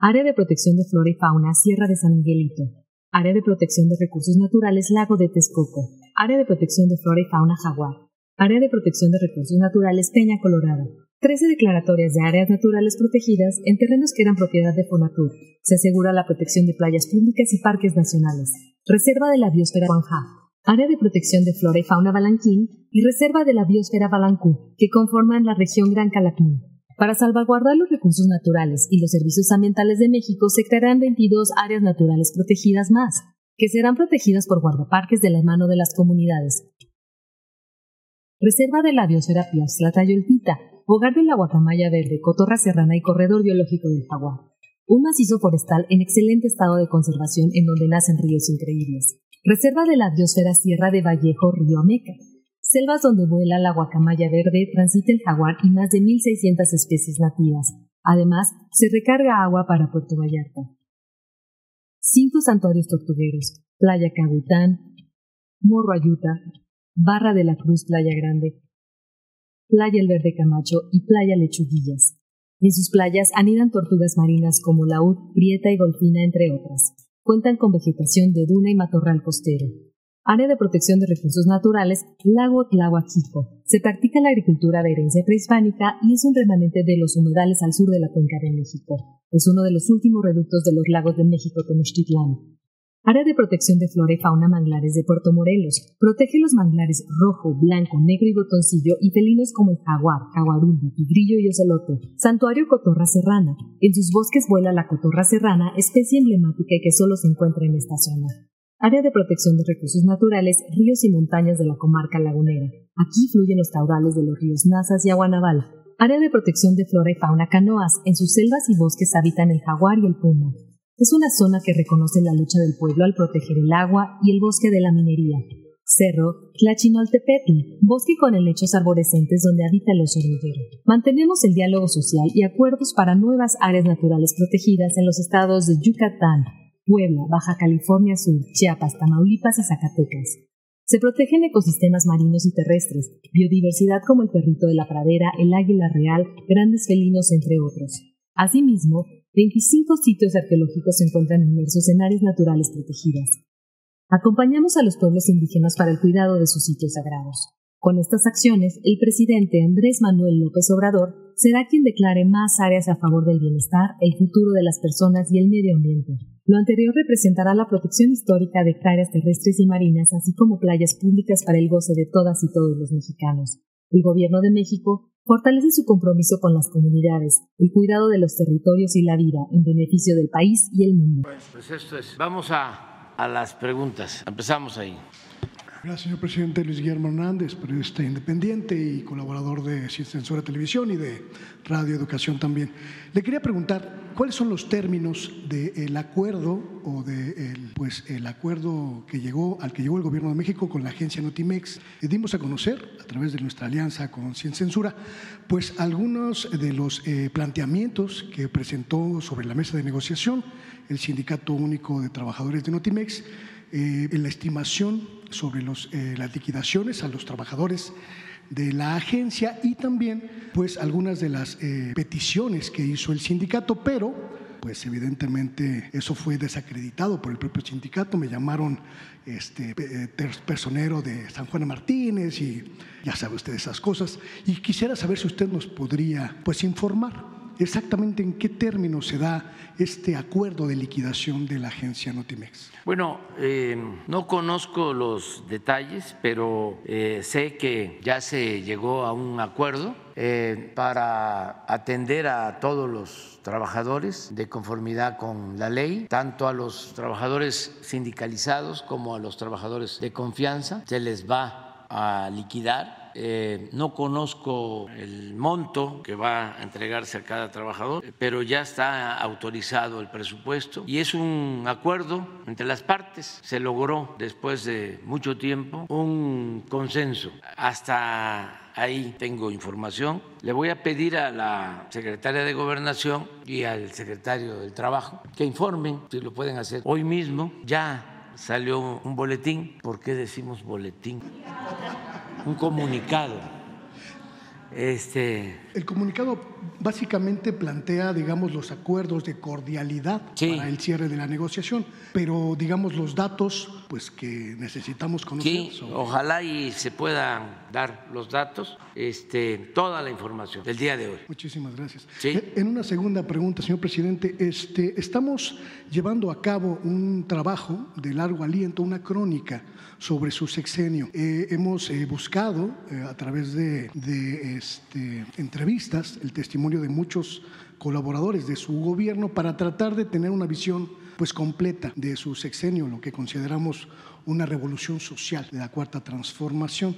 Área de protección de flora y fauna Sierra de San Miguelito. Área de protección de recursos naturales Lago de Texcoco. Área de protección de flora y fauna Jaguar. Área de protección de recursos naturales Peña Colorado. 13 declaratorias de áreas naturales protegidas en terrenos que eran propiedad de Fonatur. Se asegura la protección de playas públicas y parques nacionales. Reserva de la biosfera Juanja. Área de protección de flora y fauna Balanquín y Reserva de la biosfera Balancú, que conforman la región Gran Calakmul. Para salvaguardar los recursos naturales y los servicios ambientales de México se crearán 22 áreas naturales protegidas más, que serán protegidas por guardaparques de la mano de las comunidades. Reserva de la biosfera Piaxtla-Tayoltita, hogar de la guacamaya verde, cotorra serrana y corredor biológico del jaguar. Un macizo forestal en excelente estado de conservación en donde nacen ríos increíbles. Reserva de la biosfera Sierra de Vallejo, Río Ameca. Selvas donde vuela la guacamaya verde, transita el jaguar y más de 1.600 especies nativas. Además, se recarga agua para Puerto Vallarta. Cinco santuarios tortugueros. Playa Cahuitán, Morro Ayuta, Barra de la Cruz Playa Grande, Playa El Verde Camacho y Playa Lechuguillas. En sus playas anidan tortugas marinas como laúd, prieta y golfina, entre otras. Cuentan con vegetación de duna y matorral costero. Área de protección de recursos naturales, Lago Tlahuaquico. Se practica la agricultura de herencia prehispánica y es un remanente de los humedales al sur de la cuenca de México. Es uno de los últimos reductos de los lagos de México Tenochtitlán. Área de protección de flora y fauna manglares de Puerto Morelos. Protege los manglares rojo, blanco, negro y botoncillo y felinos como el jaguar, jaguarundi, tigrillo y ocelote. Santuario Cotorra Serrana. En sus bosques vuela la cotorra serrana, especie emblemática y que solo se encuentra en esta zona. Área de protección de recursos naturales, ríos y montañas de la comarca lagunera. Aquí fluyen los caudales de los ríos Nazas y Aguanaval. Área de protección de flora y fauna canoas. En sus selvas y bosques habitan el jaguar y el puma. Es una zona que reconoce la lucha del pueblo al proteger el agua y el bosque de la minería. Cerro Tlachinoltepetl, bosque con helechos arborescentes donde habita el oso Mantenemos el diálogo social y acuerdos para nuevas áreas naturales protegidas en los estados de Yucatán, Puebla, Baja California Sur, Chiapas, Tamaulipas y Zacatecas. Se protegen ecosistemas marinos y terrestres, biodiversidad como el perrito de la pradera, el águila real, grandes felinos, entre otros. Asimismo, 25 sitios arqueológicos se encuentran inmersos en áreas naturales protegidas. Acompañamos a los pueblos indígenas para el cuidado de sus sitios sagrados. Con estas acciones, el presidente Andrés Manuel López Obrador será quien declare más áreas a favor del bienestar, el futuro de las personas y el medio ambiente. Lo anterior representará la protección histórica de hectáreas terrestres y marinas, así como playas públicas para el goce de todas y todos los mexicanos. El Gobierno de México fortalece su compromiso con las comunidades, el cuidado de los territorios y la vida en beneficio del país y el mundo. Pues esto es. Vamos a, a las preguntas. Empezamos ahí. Gracias, señor presidente. Luis Guillermo Hernández, periodista independiente y colaborador de Censura Televisión y de Radio Educación también. Le quería preguntar cuáles son los términos del acuerdo o de pues, el acuerdo que llegó, al que llegó el Gobierno de México con la agencia Notimex. Le dimos a conocer, a través de nuestra alianza con Sin Censura, pues algunos de los eh, planteamientos que presentó sobre la mesa de negociación el Sindicato Único de Trabajadores de Notimex eh, en la estimación sobre los, eh, las liquidaciones a los trabajadores de la agencia y también pues algunas de las eh, peticiones que hizo el sindicato, pero pues evidentemente eso fue desacreditado por el propio sindicato, me llamaron este personero de San Juan Martínez y ya sabe usted esas cosas. Y quisiera saber si usted nos podría pues informar exactamente en qué términos se da este acuerdo de liquidación de la agencia Notimex. Bueno, eh, no conozco los detalles, pero eh, sé que ya se llegó a un acuerdo eh, para atender a todos los trabajadores de conformidad con la ley, tanto a los trabajadores sindicalizados como a los trabajadores de confianza. Se les va a liquidar eh, no conozco el monto que va a entregarse a cada trabajador, pero ya está autorizado el presupuesto y es un acuerdo entre las partes. Se logró después de mucho tiempo un consenso. Hasta ahí tengo información. Le voy a pedir a la secretaria de Gobernación y al secretario del Trabajo que informen, si lo pueden hacer hoy mismo. Ya salió un boletín. ¿Por qué decimos boletín? Un comunicado. Este... El comunicado básicamente plantea, digamos, los acuerdos de cordialidad para el cierre de la negociación, pero, digamos, los datos, pues, que necesitamos conocer. Sí, ojalá y se puedan dar los datos, este, toda la información del día de hoy. Muchísimas gracias. Eh, en una segunda pregunta, señor presidente, este, estamos llevando a cabo un trabajo de largo aliento, una crónica sobre su sexenio. Eh, hemos eh, buscado a través de, de este, entrevistas el testimonio de muchos colaboradores de su gobierno para tratar de tener una visión pues completa de su sexenio, lo que consideramos una revolución social de la cuarta transformación.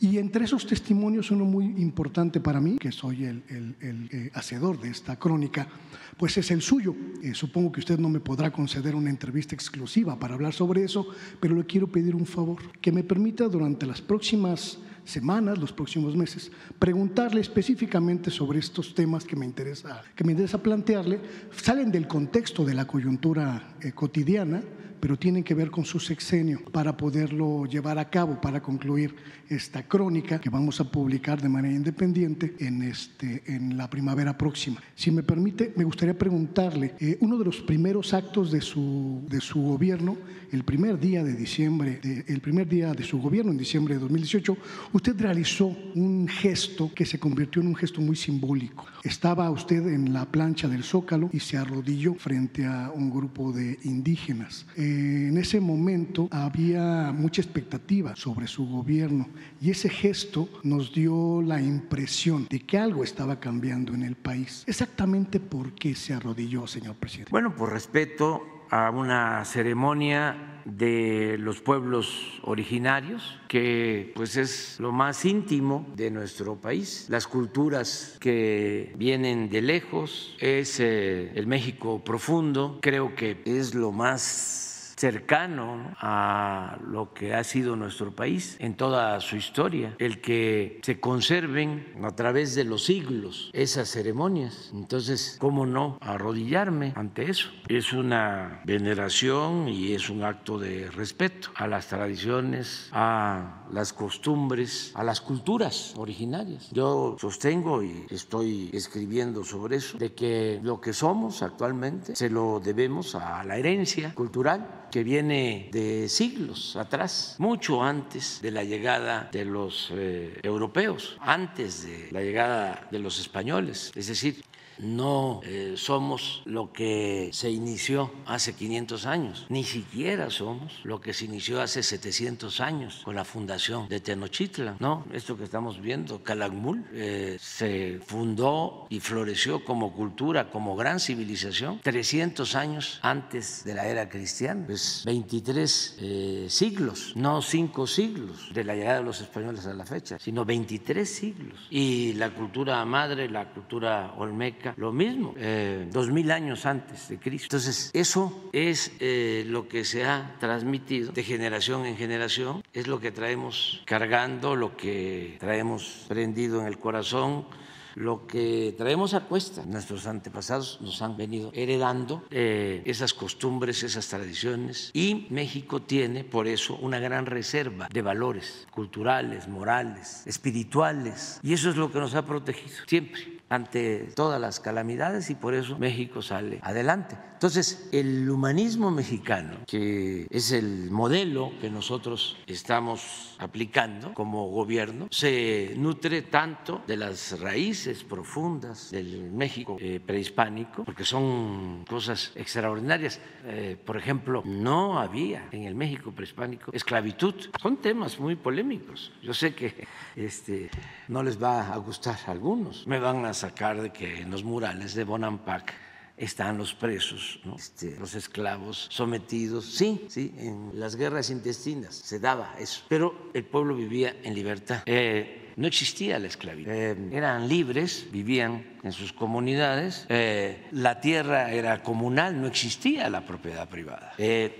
Y entre esos testimonios, uno muy importante para mí, que soy el, eh, hacedor de esta crónica, pues es el suyo. Eh, supongo que usted no me podrá conceder una entrevista exclusiva para hablar sobre eso, pero le quiero pedir un favor, que me permita durante las próximas semanas, los próximos meses, preguntarle específicamente sobre estos temas que me interesa, que me interesa plantearle. Salen del contexto de la coyuntura eh, cotidiana, pero tienen que ver con su sexenio para poderlo llevar a cabo, para concluir esta crónica que vamos a publicar de manera independiente en, este, en la primavera próxima. Si me permite, me gustaría preguntarle, eh, uno de los primeros actos de su, de su gobierno, el primer día de diciembre, el primer día de su gobierno en diciembre de 2018, usted realizó un gesto que se convirtió en un gesto muy simbólico. Estaba usted en la plancha del Zócalo y se arrodilló frente a un grupo de indígenas. Eh, en ese momento había mucha expectativa sobre su gobierno y ese gesto nos dio la impresión de que algo estaba cambiando en el país. Exactamente por qué se arrodilló, señor presidente. Bueno, por respeto a una ceremonia de los pueblos originarios, que pues es lo más íntimo de nuestro país, las culturas que vienen de lejos, es eh, el México profundo, creo que es lo más cercano a lo que ha sido nuestro país en toda su historia, el que se conserven a través de los siglos esas ceremonias. Entonces, ¿cómo no arrodillarme ante eso? Es una veneración y es un acto de respeto a las tradiciones, a las costumbres, a las culturas originarias. Yo sostengo y estoy escribiendo sobre eso, de que lo que somos actualmente se lo debemos a la herencia cultural que viene de siglos atrás, mucho antes de la llegada de los eh, europeos, antes de la llegada de los españoles. Es decir, no eh, somos lo que se inició hace 500 años, ni siquiera somos lo que se inició hace 700 años con la fundación de Tenochtitlan. No, esto que estamos viendo, Calakmul, eh, se fundó y floreció como cultura, como gran civilización, 300 años antes de la era cristiana, pues 23 eh, siglos, no 5 siglos de la llegada de los españoles a la fecha, sino 23 siglos. Y la cultura madre, la cultura olmeca, lo mismo, eh, dos mil años antes de Cristo. Entonces, eso es eh, lo que se ha transmitido de generación en generación, es lo que traemos cargando, lo que traemos prendido en el corazón lo que traemos a cuesta. Nuestros antepasados nos han venido heredando eh, esas costumbres, esas tradiciones y México tiene por eso una gran reserva de valores culturales, morales, espirituales y eso es lo que nos ha protegido siempre ante todas las calamidades y por eso México sale adelante. Entonces, el humanismo mexicano, que es el modelo que nosotros estamos aplicando como gobierno, se nutre tanto de las raíces profundas del México eh, prehispánico, porque son cosas extraordinarias. Eh, por ejemplo, no había en el México prehispánico esclavitud. Son temas muy polémicos. Yo sé que este, no les va a gustar a algunos. Me van a sacar de que en los murales de Bonampak están los presos, este, los esclavos sometidos. Sí, sí, en las guerras intestinas se daba eso, pero el pueblo vivía en libertad. Eh, no existía la esclavitud. Eh, eran libres, vivían en sus comunidades, eh, la tierra era comunal, no existía la propiedad privada.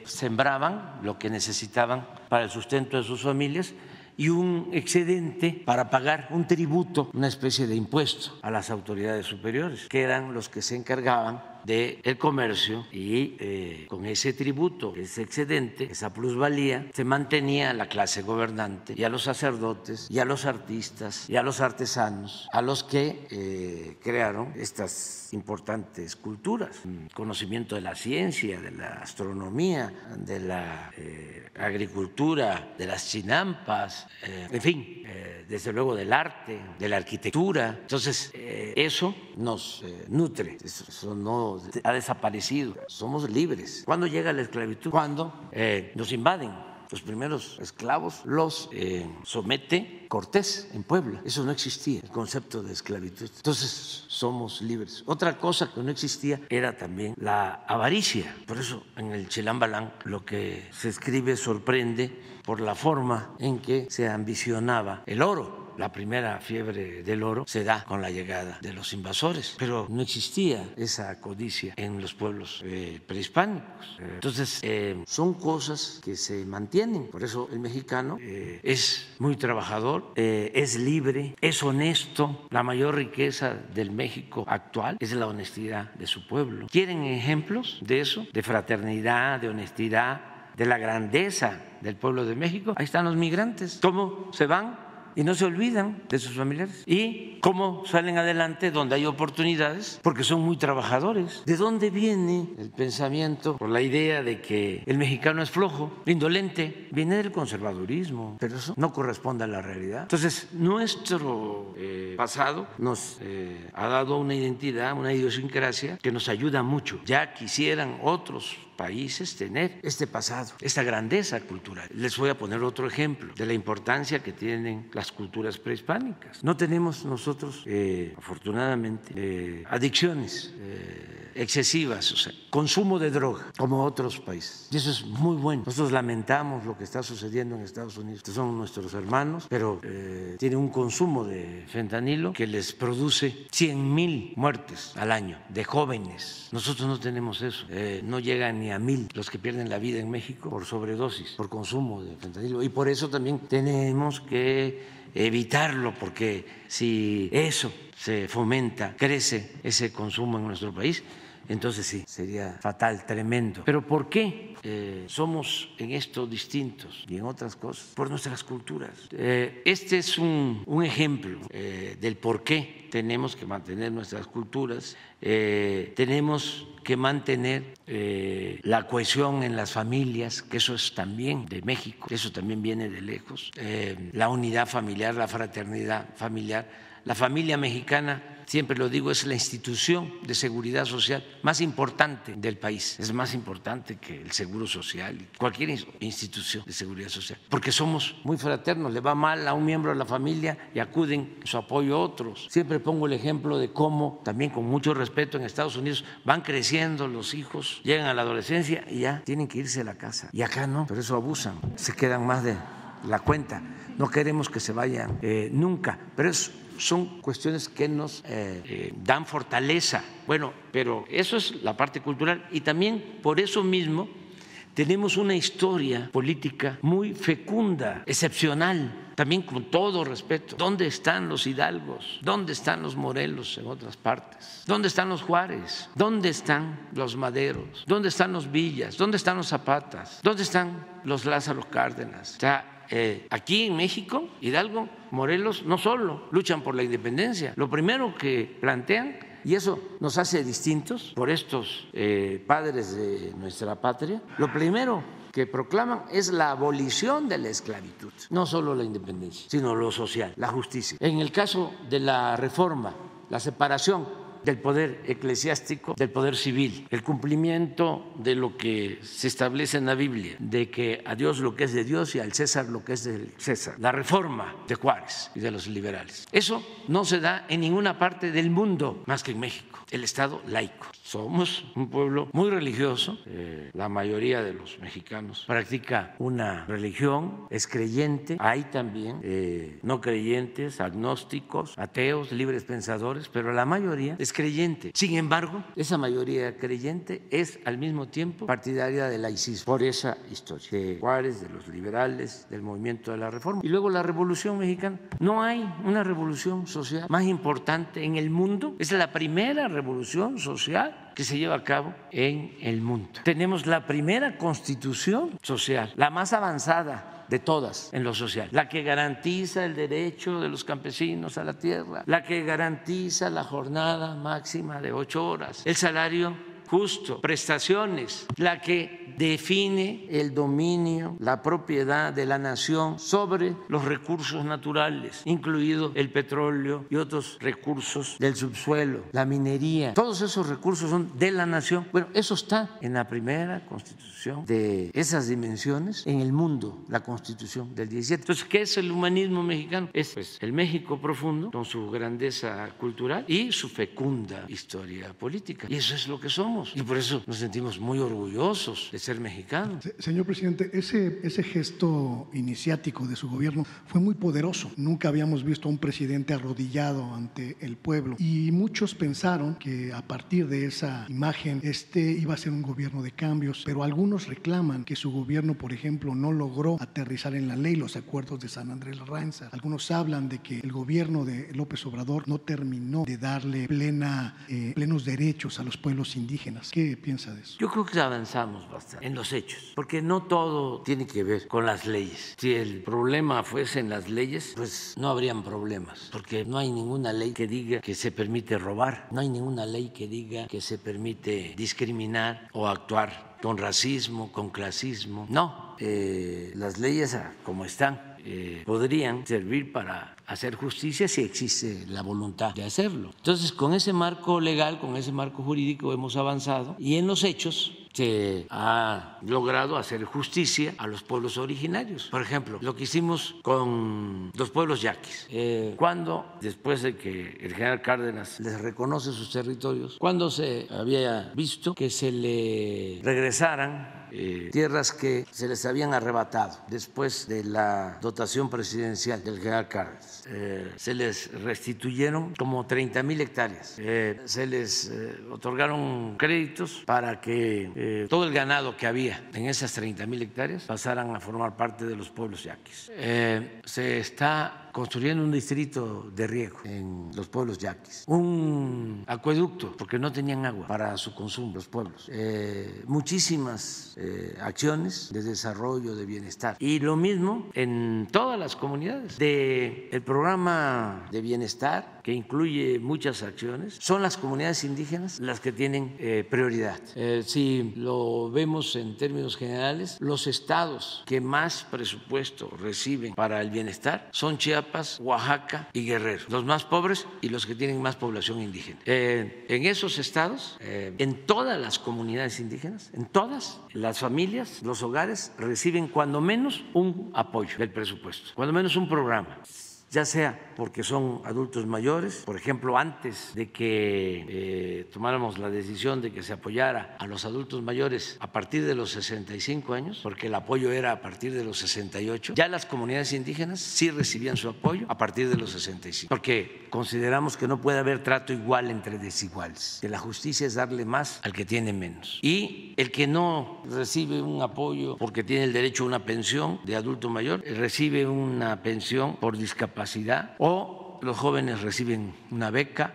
sembraban lo que necesitaban para el sustento de sus familias y un excedente para pagar un tributo, una especie de impuesto a las autoridades superiores, que eran los que se encargaban del comercio y eh, con ese tributo, ese excedente, esa plusvalía, se mantenía la clase gobernante y a los sacerdotes y a los artistas y a los artesanos, a los que eh, crearon estas importantes culturas, conocimiento de la ciencia, de la astronomía, de la eh, agricultura, de las chinampas, en fin, desde luego del arte, de la arquitectura. Entonces, eso nos nutre, eso no ha desaparecido. Somos libres. ¿Cuándo llega la esclavitud? Cuando eh, nos invaden. Los primeros esclavos los eh, somete Cortés en Puebla. Eso no existía, el concepto de esclavitud. Entonces somos libres. Otra cosa que no existía era también la avaricia. Por eso en el Chilambalán lo que se escribe sorprende por la forma en que se ambicionaba el oro la primera fiebre del oro se da con la llegada de los invasores, pero no existía esa codicia en los pueblos eh, prehispánicos. Entonces, eh, son cosas que se mantienen. Por eso el mexicano eh, es muy trabajador, es libre, es honesto. La mayor riqueza del México actual es la honestidad de su pueblo. ¿Quieren ejemplos de eso? De fraternidad, de honestidad, de la grandeza del pueblo de México. Ahí están los migrantes. ¿Cómo se van? Y no se olvidan de sus familiares. ¿Y cómo salen adelante donde hay oportunidades? Porque son muy trabajadores. ¿De dónde viene el pensamiento o la idea de que el mexicano es flojo, indolente? Viene del conservadurismo, pero eso no corresponde a la realidad. Entonces, nuestro eh, pasado nos eh, ha dado una identidad, una idiosincrasia que nos ayuda mucho. Ya quisieran otros países tener este pasado, esta grandeza cultural. Les voy a poner otro ejemplo de la importancia que tienen las culturas prehispánicas. No tenemos nosotros, eh, afortunadamente, eh, adicciones. Eh, excesivas, o sea, consumo de droga, como otros países. Y eso es muy bueno. Nosotros lamentamos lo que está sucediendo en Estados Unidos. son nuestros hermanos, pero eh, tienen un consumo de fentanilo que les produce 100 mil muertes al año de jóvenes. Nosotros no tenemos eso. No llegan ni a mil los que pierden la vida en México por sobredosis, por consumo de fentanilo. Y por eso también tenemos que evitarlo, porque si eso se fomenta, crece ese consumo en nuestro país, entonces sí, sería fatal, tremendo. Pero ¿por qué eh, somos en esto distintos y en otras cosas? Por nuestras culturas. Eh, este es un, ejemplo eh, del por qué tenemos que mantener nuestras culturas, tenemos que mantener la cohesión en las familias, que eso es también de México, eso también viene de lejos, la unidad familiar, la fraternidad familiar. La familia mexicana siempre lo digo, es la institución de seguridad social más importante del país. Es más importante que el Seguro Social y cualquier institución de seguridad social, porque somos muy fraternos. Le va mal a un miembro de la familia y acuden su apoyo a otros. Siempre pongo el ejemplo de cómo, también con mucho respeto, en Estados Unidos van creciendo los hijos, llegan a la adolescencia y ya tienen que irse a la casa. Y acá no, por eso abusan, se quedan más de la cuenta. No queremos que se vayan eh, nunca, pero es son cuestiones que nos eh, eh, dan fortaleza. Bueno, pero eso es la parte cultural y también por eso mismo tenemos una historia política muy fecunda, excepcional, también con todo respeto. ¿Dónde están los hidalgos? ¿Dónde están los morelos en otras partes? ¿Dónde están los juárez? ¿Dónde están los maderos? ¿Dónde están los villas? ¿Dónde están los zapatas? ¿Dónde están los Lázaro Cárdenas? Eh, aquí en México, Hidalgo, Morelos, no solo luchan por la independencia, lo primero que plantean y eso nos hace distintos por estos eh, padres de nuestra patria. Lo primero que proclaman es la abolición de la esclavitud, no solo la independencia, sino lo social, la justicia. En el caso de la reforma, la separación del poder eclesiástico, del poder civil, el cumplimiento de lo que se establece en la Biblia, de que a Dios lo que es de Dios y al César lo que es del César, la reforma de Juárez y de los liberales. Eso no se da en ninguna parte del mundo más que en México, el Estado laico. Somos un pueblo muy religioso, eh, la mayoría de los mexicanos practica una religión, es creyente, hay también eh, no creyentes, agnósticos, ateos, libres pensadores, pero la mayoría es creyente. Sin embargo, esa mayoría creyente es al mismo tiempo partidaria del laicismo, por esa historia de Juárez, de los liberales, del movimiento de la reforma. Y luego la revolución mexicana. No hay una revolución social más importante en el mundo, es la primera revolución social que se lleva a cabo en el mundo. Tenemos la primera constitución social, la más avanzada de todas en lo social, la que garantiza el derecho de los campesinos a la tierra, la que garantiza la jornada máxima de ocho horas, el salario justo, prestaciones, la que define el dominio, la propiedad de la nación sobre los recursos naturales, incluido el petróleo y otros recursos del subsuelo, la minería. Todos esos recursos son de la nación. Bueno, eso está en la primera constitución de esas dimensiones en el mundo, la constitución del 17. Entonces, ¿qué es el humanismo mexicano? Es pues, el México profundo, con su grandeza cultural y su fecunda historia política. Y eso es lo que somos. Y por eso nos sentimos muy orgullosos de ser mexicanos. Señor presidente, ese, ese gesto iniciático de su gobierno fue muy poderoso. Nunca habíamos visto a un presidente arrodillado ante el pueblo. Y muchos pensaron que a partir de esa imagen este iba a ser un gobierno de cambios, pero algunos reclaman que su gobierno, por ejemplo, no logró aterrizar en la ley los acuerdos de San Andrés Larrainza. Algunos hablan de que el gobierno de López Obrador no terminó de darle plena, eh, plenos derechos a los pueblos indígenas ¿Qué piensa de eso? Yo creo que avanzamos bastante en los hechos, porque no todo tiene que ver con las leyes. Si el problema fuese en las leyes, pues no habrían problemas, porque no hay ninguna ley que diga que se permite robar, no hay ninguna ley que diga que se permite discriminar o actuar con racismo, con clasismo. No, eh, las leyes como están eh, podrían servir para hacer justicia si existe la voluntad de hacerlo. Entonces, con ese marco legal, con ese marco jurídico hemos avanzado y en los hechos se ha logrado hacer justicia a los pueblos originarios. Por ejemplo, lo que hicimos con los pueblos yaquis. Eh, cuando, después de que el general Cárdenas les reconoce sus territorios, cuando se había visto que se le regresaran eh, tierras que se les habían arrebatado después de la dotación presidencial del general Cárdenas. Eh, se les restituyeron como 30 mil hectáreas. Eh, se les otorgaron créditos para que todo el ganado que había en esas 30 mil hectáreas pasaran a formar parte de los pueblos yaquis. se está construyendo un distrito de riego en los pueblos yaquis, un acueducto, porque no tenían agua para su consumo los pueblos, eh, muchísimas eh, acciones de desarrollo, de bienestar. Y lo mismo en todas las comunidades. De el programa de bienestar, que incluye muchas acciones, son las comunidades indígenas las que tienen eh, prioridad. si lo vemos en términos generales, los estados que más presupuesto reciben para el bienestar son Chiapas, Oaxaca y Guerrero, los más pobres y los que tienen más población indígena. Eh, en esos estados, eh, en todas las comunidades indígenas, en todas las familias, los hogares reciben cuando menos un apoyo del presupuesto, cuando menos un programa ya sea porque son adultos mayores, por ejemplo, antes de que eh, tomáramos la decisión de que se apoyara a los adultos mayores a partir de los 65 años, porque el apoyo era a partir de los 68, ya las comunidades indígenas sí recibían su apoyo a partir de los 65, porque consideramos que no puede haber trato igual entre desiguales, que la justicia es darle más al que tiene menos. Y el que no recibe un apoyo porque tiene el derecho a una pensión de adulto mayor, recibe una pensión por discapacidad o los jóvenes reciben una beca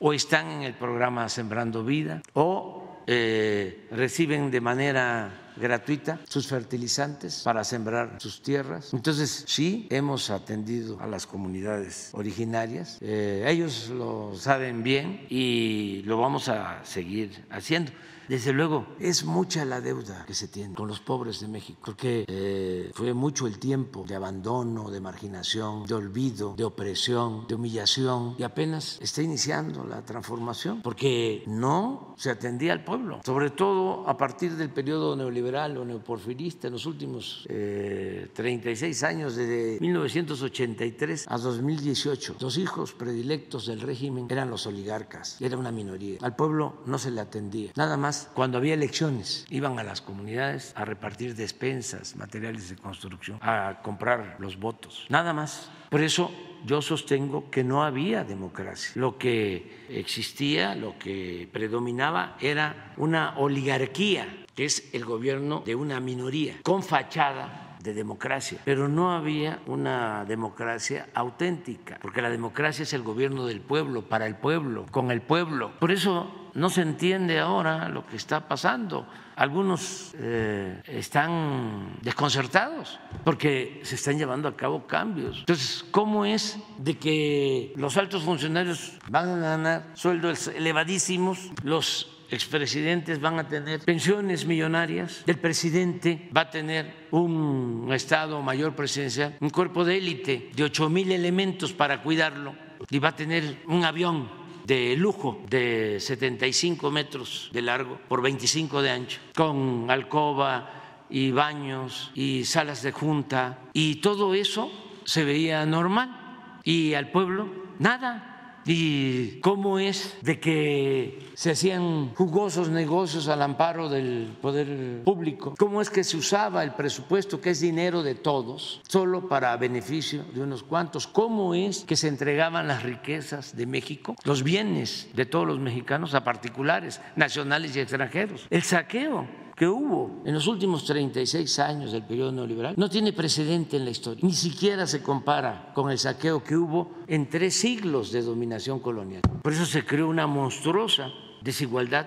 o están en el programa Sembrando Vida o eh, reciben de manera gratuita sus fertilizantes para sembrar sus tierras. Entonces, sí, hemos atendido a las comunidades originarias. Eh, ellos lo saben bien y lo vamos a seguir haciendo. Desde luego, es mucha la deuda que se tiene con los pobres de México, porque eh, fue mucho el tiempo de abandono, de marginación, de olvido, de opresión, de humillación, y apenas está iniciando la transformación, porque no se atendía al pueblo, sobre todo a partir del periodo neoliberal o neoporfirista en los últimos 36 eh, años, desde 1983 a 2018. Los hijos predilectos del régimen eran los oligarcas, era una minoría. Al pueblo no se le atendía, nada más cuando había elecciones, iban a las comunidades a repartir despensas, materiales de construcción, a comprar los votos, nada más. Por eso yo sostengo que no había democracia. Lo que existía, lo que predominaba era una oligarquía, es el gobierno de una minoría, con fachada de democracia, pero no había una democracia auténtica, porque la democracia es el gobierno del pueblo, para el pueblo, con el pueblo. Por eso no se entiende ahora lo que está pasando. Algunos eh, están desconcertados porque se están llevando a cabo cambios. Entonces, ¿cómo es de que los altos funcionarios van a ganar sueldos elevadísimos, los expresidentes van a tener pensiones millonarias, el presidente va a tener un Estado mayor presidencial, un cuerpo de élite de 8 mil elementos para cuidarlo y va a tener un avión de lujo de 75 metros de largo por 25 de ancho, con alcoba y baños y salas de junta y todo eso se veía normal. Y al pueblo nada y cómo es de que se hacían jugosos negocios al amparo del poder público, cómo es que se usaba el presupuesto, que es dinero de todos, solo para beneficio de unos cuantos, cómo es que se entregaban las riquezas de México, los bienes de todos los mexicanos a particulares, nacionales y extranjeros, el saqueo que hubo en los últimos 36 años del periodo neoliberal no tiene precedente en la historia. Ni siquiera se compara con el saqueo que hubo en tres siglos de dominación colonial. Por eso se creó una monstruosa desigualdad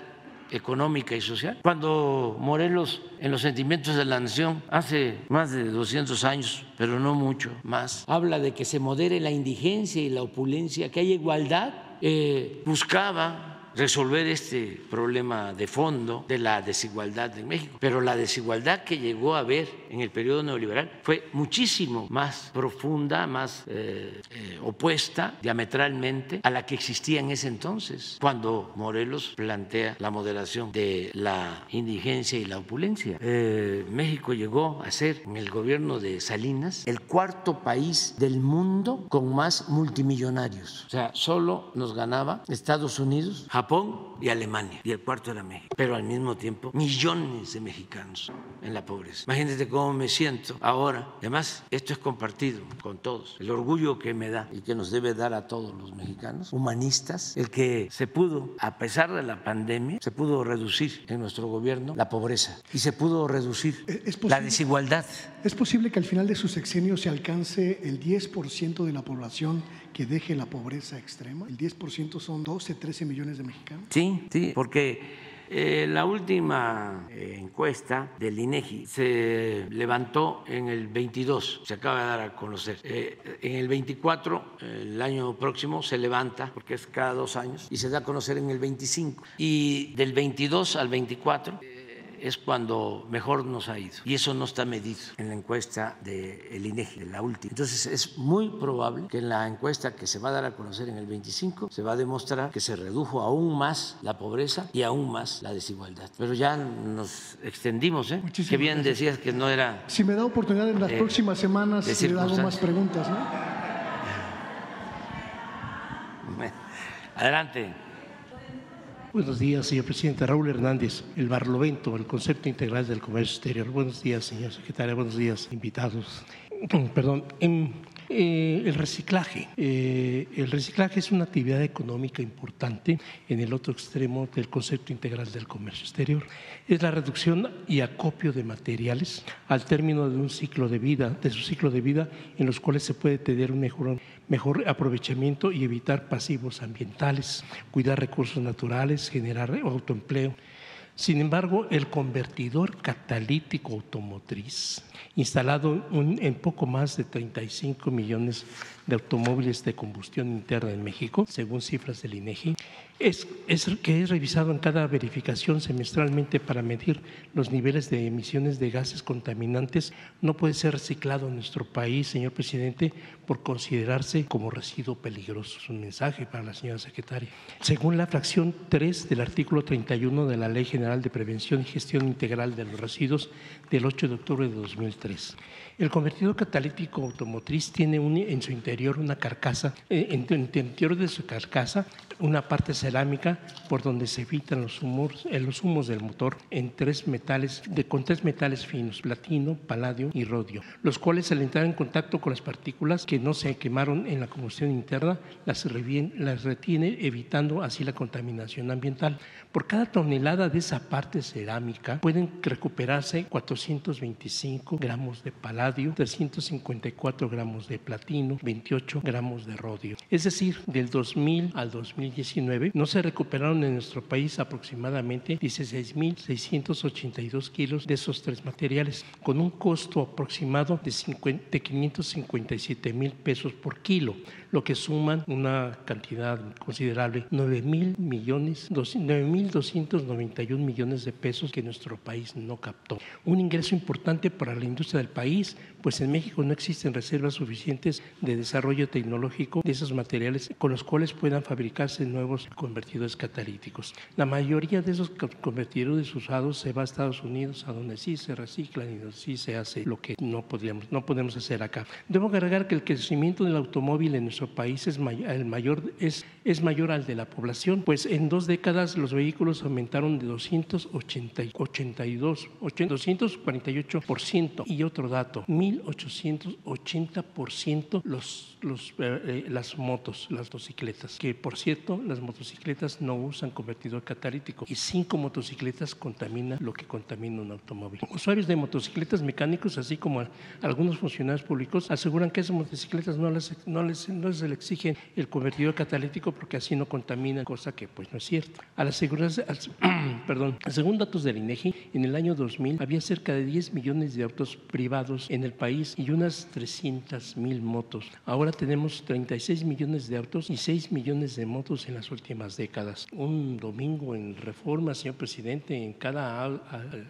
económica y social. Cuando Morelos, en los sentimientos de la nación, hace más de 200 años, pero no mucho más, habla de que se modere la indigencia y la opulencia, que haya igualdad, eh, buscaba resolver este problema de fondo de la desigualdad en México. Pero la desigualdad que llegó a haber en el periodo neoliberal fue muchísimo más profunda, más eh, eh, opuesta diametralmente a la que existía en ese entonces, cuando Morelos plantea la moderación de la indigencia y la opulencia. Eh, México llegó a ser, en el gobierno de Salinas, el cuarto país del mundo con más multimillonarios. O sea, solo nos ganaba Estados Unidos, Japón y Alemania, y el cuarto era México. Pero al mismo tiempo, millones de mexicanos en la pobreza. Imagínate cómo me siento ahora. Además, esto es compartido con todos. El orgullo que me da y que nos debe dar a todos los mexicanos, humanistas, el que se pudo, a pesar de la pandemia, se pudo reducir en nuestro gobierno la pobreza y se pudo reducir la desigualdad. ¿Es posible que al final de su sexenio se alcance el 10% de la población que deje la pobreza extrema? El 10% son 12, 13 millones de mexicanos. Sí, sí, porque eh, la última eh, encuesta del INEGI se levantó en el 22, se acaba de dar a conocer. Eh, en el 24, el año próximo, se levanta, porque es cada dos años, y se da a conocer en el 25. Y del 22 al 24 es cuando mejor nos ha ido. Y eso no está medido en la encuesta del INEGI, de la última. Entonces es muy probable que en la encuesta que se va a dar a conocer en el 25 se va a demostrar que se redujo aún más la pobreza y aún más la desigualdad. Pero ya nos extendimos, ¿eh? Muchísimas Qué bien decías que no era... Si me da oportunidad en las eh, próximas semanas le hago más preguntas, ¿no? Adelante. Buenos días, señor presidente. Raúl Hernández, el Barlovento, el concepto integral del comercio exterior. Buenos días, señor secretario. Buenos días, invitados. [CLEARS THROAT] Perdón. En, eh, el reciclaje. Eh, el reciclaje es una actividad económica importante en el otro extremo del concepto integral del comercio exterior. Es la reducción y acopio de materiales al término de un ciclo de vida, de su ciclo de vida, en los cuales se puede tener un mejor, mejor aprovechamiento y evitar pasivos ambientales, cuidar recursos naturales, generar autoempleo. Sin embargo, el convertidor catalítico automotriz, instalado en poco más de 35 millones de automóviles de combustión interna en México, según cifras del INEGI, es, que es revisado en cada verificación semestralmente para medir los niveles de emisiones de gases contaminantes, no puede ser reciclado en nuestro país, señor presidente, por considerarse como residuo peligroso. Es un mensaje para la señora secretaria. Según la fracción 3 del artículo 31 de la Ley General de Prevención y Gestión Integral de los Residuos del 8 de octubre de 2003. El convertidor catalítico automotriz tiene en su interior una carcasa, eh, en, el interior de su carcasa una parte cerámica por donde se evitan los humos, eh, los humos del motor en tres metales, de, con tres metales finos, platino, paladio y rodio, los cuales al entrar en contacto con las partículas que no se quemaron en la combustión interna las, las retiene evitando así la contaminación ambiental. Por cada tonelada de esa parte cerámica pueden recuperarse 425 gramos de paladio, 354 gramos de platino, 28 gramos de rodio. Es decir, del 2000 al 2019 no se recuperaron en nuestro país aproximadamente 16.682 kilos de esos tres materiales, con un costo aproximado de, 557 mil pesos por kilo, lo que suman una cantidad considerable, 9 mil millones, 9 1.291 millones de pesos que nuestro país no captó. Un ingreso importante para la industria del país, pues en México no existen reservas suficientes de desarrollo tecnológico de esos materiales con los cuales puedan fabricarse nuevos convertidores catalíticos. La mayoría de esos convertidores usados se va a Estados Unidos, a donde sí se reciclan y donde sí se hace lo que no, podríamos, no podemos hacer acá. Debo agregar que el crecimiento del automóvil en nuestro país es, el mayor, es, es mayor al de la población, pues en dos décadas los vehículos aumentaron de 282, 248% y otro dato, 1880% los, los, eh, eh, las motos, las motocicletas, que por cierto las motocicletas no usan convertidor catalítico y cinco motocicletas contaminan lo que contamina un automóvil. Usuarios de motocicletas mecánicos, así como algunos funcionarios públicos, aseguran que esas motocicletas no les, no les, no no se le exige el convertidor catalítico porque así no contamina, cosa que pues no es cierto. A la seguridad, perdón, según datos del INEGI, en el año 2000 había cerca de 10 millones de autos privados en el país y unas 300 mil motos. Ahora tenemos 36 millones de autos y 6 millones de motos en las últimas décadas. Un domingo en Reforma, señor presidente, en cada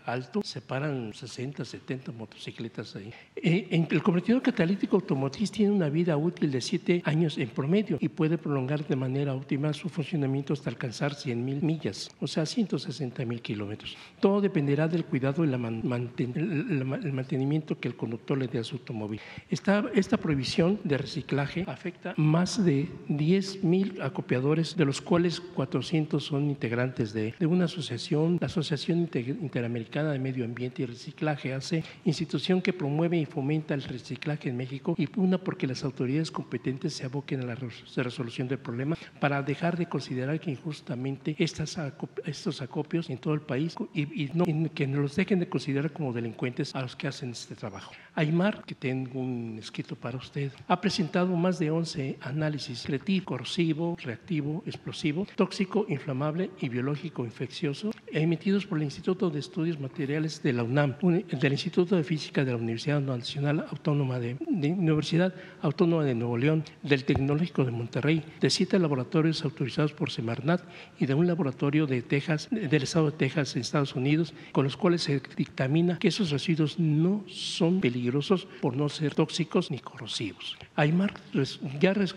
alto se paran 60, 70 motocicletas ahí. Eh, el convertidor catalítico automotriz tiene una vida útil de 7 años en promedio y puede prolongar de manera óptima su funcionamiento hasta alcanzar 100 mil millas, o sea, 160 mil kilómetros. Todo dependerá del cuidado y el mantenimiento que el conductor le dé a su automóvil. Esta, esta prohibición de reciclaje afecta más de 10 mil acopiadores, de los cuales 400 son integrantes de, una asociación, la Asociación Interamericana de Medio Ambiente y Reciclaje, hace institución que promueve y fomenta el reciclaje en México y una porque las autoridades competentes se aboquen a la resolución del problema para dejar de considerar que injustamente estos acopios en todo el país y, no, que no los dejen de considerar como delincuentes a los que hacen este trabajo. Aymar, que tengo un escrito para usted, ha presentado más de 11 análisis creativo, corrosivo, reactivo, explosivo, tóxico, inflamable y biológico infeccioso emitidos por el Instituto de Estudios Materiales de la UNAM, del Instituto de Física de la Universidad Nacional Autónoma de, Universidad Autónoma de Nuevo León, del Tecnológico de Monterrey, de siete laboratorios autorizados por Semarnat y de un laboratorio de Texas, del estado de Texas en Estados Unidos, con los cuales se dictamina que esos residuos no son peligrosos por no ser tóxicos ni corrosivos. Aymar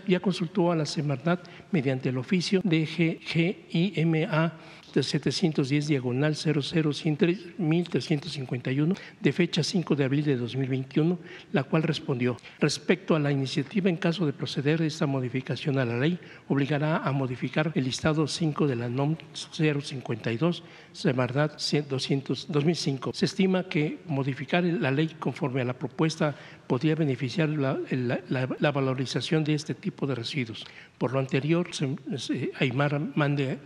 ya, consultó a la Semarnat mediante el oficio de GIMA de 710 diagonal 0010351 de fecha 5 de abril de 2021, la cual respondió, respecto a la iniciativa en caso de proceder esta modificación a la ley, obligará a modificar el listado 5 de la NOM 052, Semarnat 2005. Se estima que modificar la ley conforme a la propuesta podría beneficiar la, valorización de este tipo de residuos. Por lo anterior, Aymar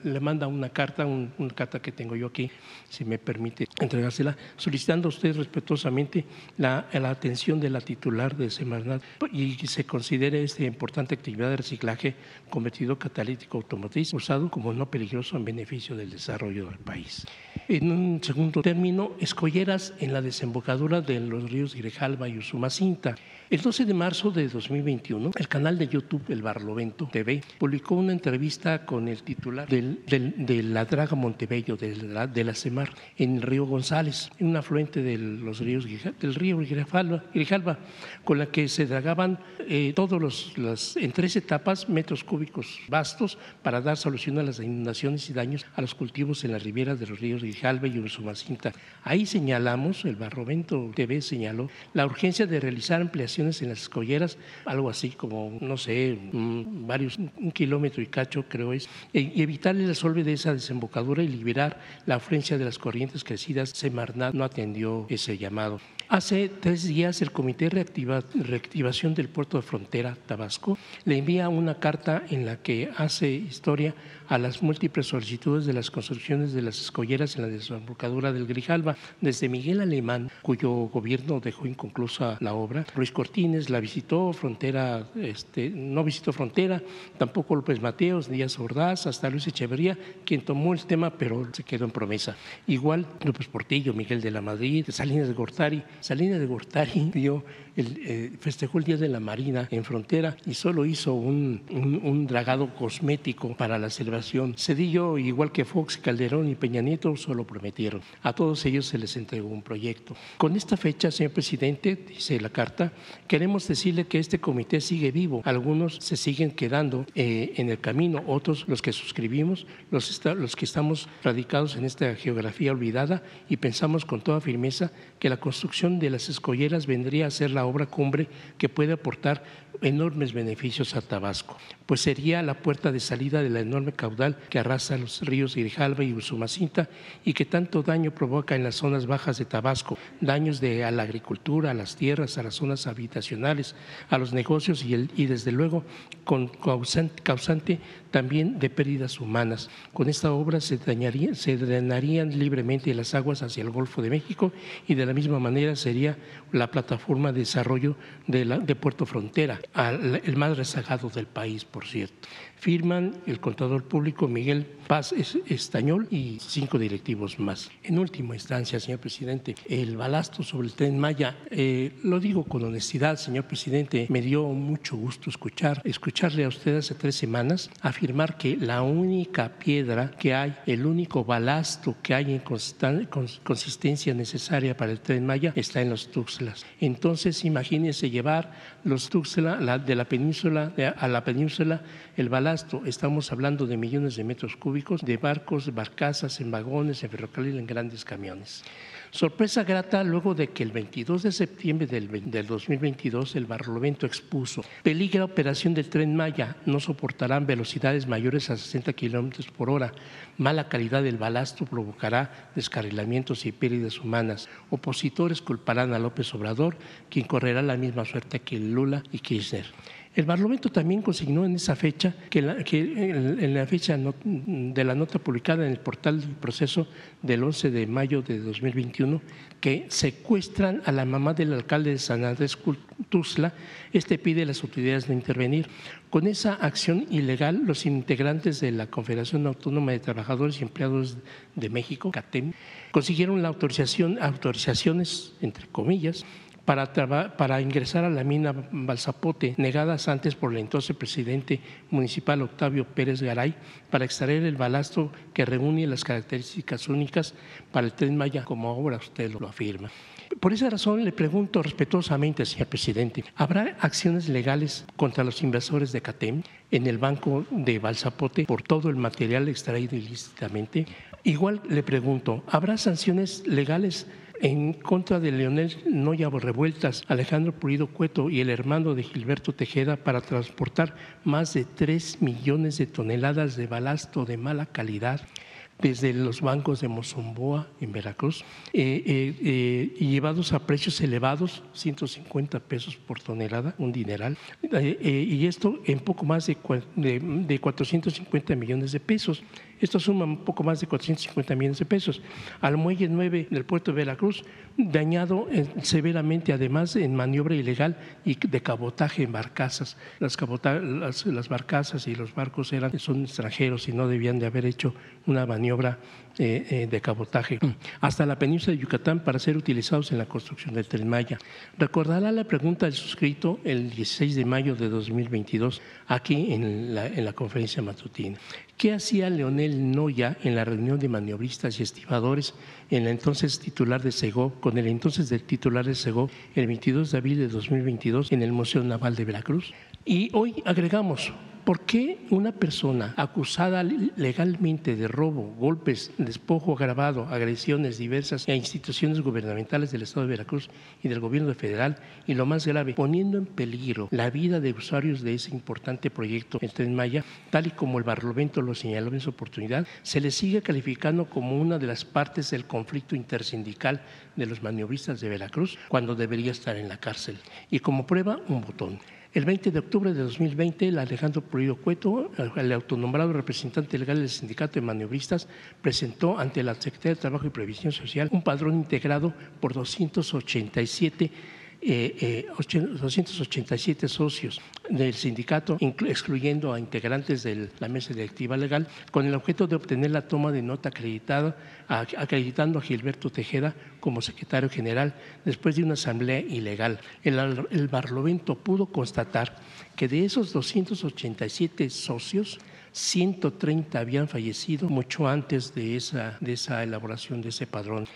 le manda una carta, una carta que tengo yo aquí, si me permite entregársela, solicitando a usted respetuosamente la, atención de la titular de Semarnat y que se considere esta importante actividad de reciclaje convertido catalítico automotriz usado como no peligroso en beneficio del desarrollo del país. En un segundo término, escolleras en la desembocadura de los ríos Grijalba y Usumacinta el 12 de marzo de 2021, el canal de YouTube El Barlovento TV publicó una entrevista con el titular de la Draga Montebello de la, de la en el río González, en un afluente de los ríos, del río Grijalba, con la que se dragaban eh, todos los, en tres etapas metros cúbicos vastos para dar solución a las inundaciones y daños a los cultivos en las riberas de los ríos Grijalba y Ursumacinta. Ahí señalamos, el Barlovento TV señaló, la urgencia de realizar en las escolleras, algo así como, no sé, varios, un kilómetro y cacho creo es, y evitar el resolve de esa desembocadura y liberar la afluencia de las corrientes crecidas. Semarnat no atendió ese llamado. Hace tres días el Comité de Reactivación del Puerto de Frontera, Tabasco, le envía una carta en la que hace historia a las múltiples solicitudes de las construcciones de las escolleras en la desembocadura del Grijalba, desde Miguel Alemán, cuyo gobierno dejó inconclusa la obra, Luis Cortines la visitó, Frontera, este, no visitó Frontera, tampoco López Mateos, Díaz Ordaz, hasta Luis Echeverría, quien tomó el tema pero se quedó en promesa. Igual López Portillo, Miguel de la Madrid, Salinas de Gortari, Salinas de Gortari [LAUGHS] dio eh, festejó el Día de la Marina en frontera y solo hizo un, un, dragado cosmético para la celebración. Cedillo, igual que Fox, Calderón y Peña Nieto, solo prometieron. A todos ellos se les entregó un proyecto. Con esta fecha, señor presidente, dice la carta, queremos decirle que este comité sigue vivo. Algunos se siguen quedando eh, en el camino, otros los que suscribimos, los, los que estamos radicados en esta geografía olvidada y pensamos con toda firmeza que la construcción de las escolleras vendría a ser la obra cumbre que puede aportar enormes beneficios a Tabasco, pues sería la puerta de salida de la enorme caudal que arrasa los ríos Grijalva y Usumacinta y que tanto daño provoca en las zonas bajas de Tabasco, daños a la agricultura, a las tierras, a las zonas habitacionales, a los negocios y, desde luego causante, también de pérdidas humanas. Con esta obra se, drenarían libremente las aguas hacia el Golfo de México y de la misma manera sería la plataforma de desarrollo de Puerto Frontera, el más rezagado del país, por cierto. Firman el contador público Miguel Paz Estañol y cinco directivos más. En última instancia, señor presidente, el balasto sobre el tren Maya, eh, lo digo con honestidad, señor presidente, me dio mucho gusto escuchar, escucharle a usted hace tres semanas afirmar que la única piedra que hay, el único balasto que hay en consistencia necesaria para el tren Maya está en los Tuxtlas. Entonces, imagínense llevar los Tuxtlas de la península a la península el balasto, estamos hablando de millones de metros cúbicos de barcos, barcazas, en vagones, en ferrocarril, en grandes camiones. Sorpresa grata luego de que el 22 de septiembre del, 2022 el Barlovento expuso peligra operación del tren Maya, no soportarán velocidades mayores a 60 kilómetros por hora, mala calidad del balasto provocará descarrilamientos y pérdidas humanas. Opositores culparán a López Obrador, quien correrá la misma suerte que Lula y Kirchner. El Parlamento también consignó en esa fecha, que, en, la fecha de la nota publicada en el portal del proceso del 11 de mayo de 2021, que secuestran a la mamá del alcalde de San Andrés Tuzla. Este pide a las autoridades de intervenir. Con esa acción ilegal, los integrantes de la Confederación Autónoma de Trabajadores y Empleados de México, CATEM, consiguieron la autorización, autorizaciones, entre comillas, para, para, ingresar a la mina Balsapote, negadas antes por el entonces presidente municipal Octavio Pérez Garay, para extraer el balasto que reúne las características únicas para el tren Maya, como ahora usted lo afirma. Por esa razón le pregunto respetuosamente, señor presidente, ¿habrá acciones legales contra los inversores de CATEM en el banco de Balsapote por todo el material extraído ilícitamente? Igual le pregunto, ¿habrá sanciones legales en contra de Leonel Noya Revueltas, Alejandro Pulido Cueto y el hermano de Gilberto Tejeda para transportar más de 3 millones de toneladas de balasto de mala calidad desde los bancos de Mozomboa en Veracruz eh, eh, eh, llevados a precios elevados, 150 pesos por tonelada, un dineral, y esto en poco más de, de, de 450 millones de pesos. Esto suma un poco más de 450 millones de pesos. Al muelle 9 del puerto de Veracruz, dañado severamente además en maniobra ilegal y de cabotaje en barcazas. Las, las, barcazas y los barcos eran, son extranjeros y no debían de haber hecho una maniobra eh, eh, de cabotaje. Hasta la península de Yucatán para ser utilizados en la construcción del Tren Maya. Recordará la pregunta del suscrito el 16 de mayo de 2022 aquí en la, en la conferencia matutina. ¿Qué hacía Leonel Noya en la reunión de maniobristas y estibadores en la entonces titular de Segó, con el entonces del titular de Segó, el 22 de abril de 2022 en el Museo Naval de Veracruz? Y hoy agregamos ¿Por qué una persona acusada legalmente de robo, golpes, despojo agravado, agresiones diversas a instituciones gubernamentales del Estado de Veracruz y del Gobierno federal, y lo más grave, poniendo en peligro la vida de usuarios de ese importante proyecto, el Tren Maya, tal y como el Barlovento lo señaló en su oportunidad, se le sigue calificando como una de las partes del conflicto intersindical de los maniobristas de Veracruz, cuando debería estar en la cárcel? Y como prueba, un botón. El 20 de octubre de 2020, el Alejandro Pulido Cueto, el autonombrado representante legal del Sindicato de Maniobristas, presentó ante la Secretaría de Trabajo y Previsión Social un padrón integrado por 287 eh, 287 eh, socios del sindicato, excluyendo a integrantes de la mesa directiva legal, con el objeto de obtener la toma de nota acreditada, acreditando a Gilberto Tejeda como secretario general después de una asamblea ilegal. El, el Barlovento pudo constatar que de esos 287 socios, 130 habían fallecido mucho antes de esa, de esa elaboración de ese padrón.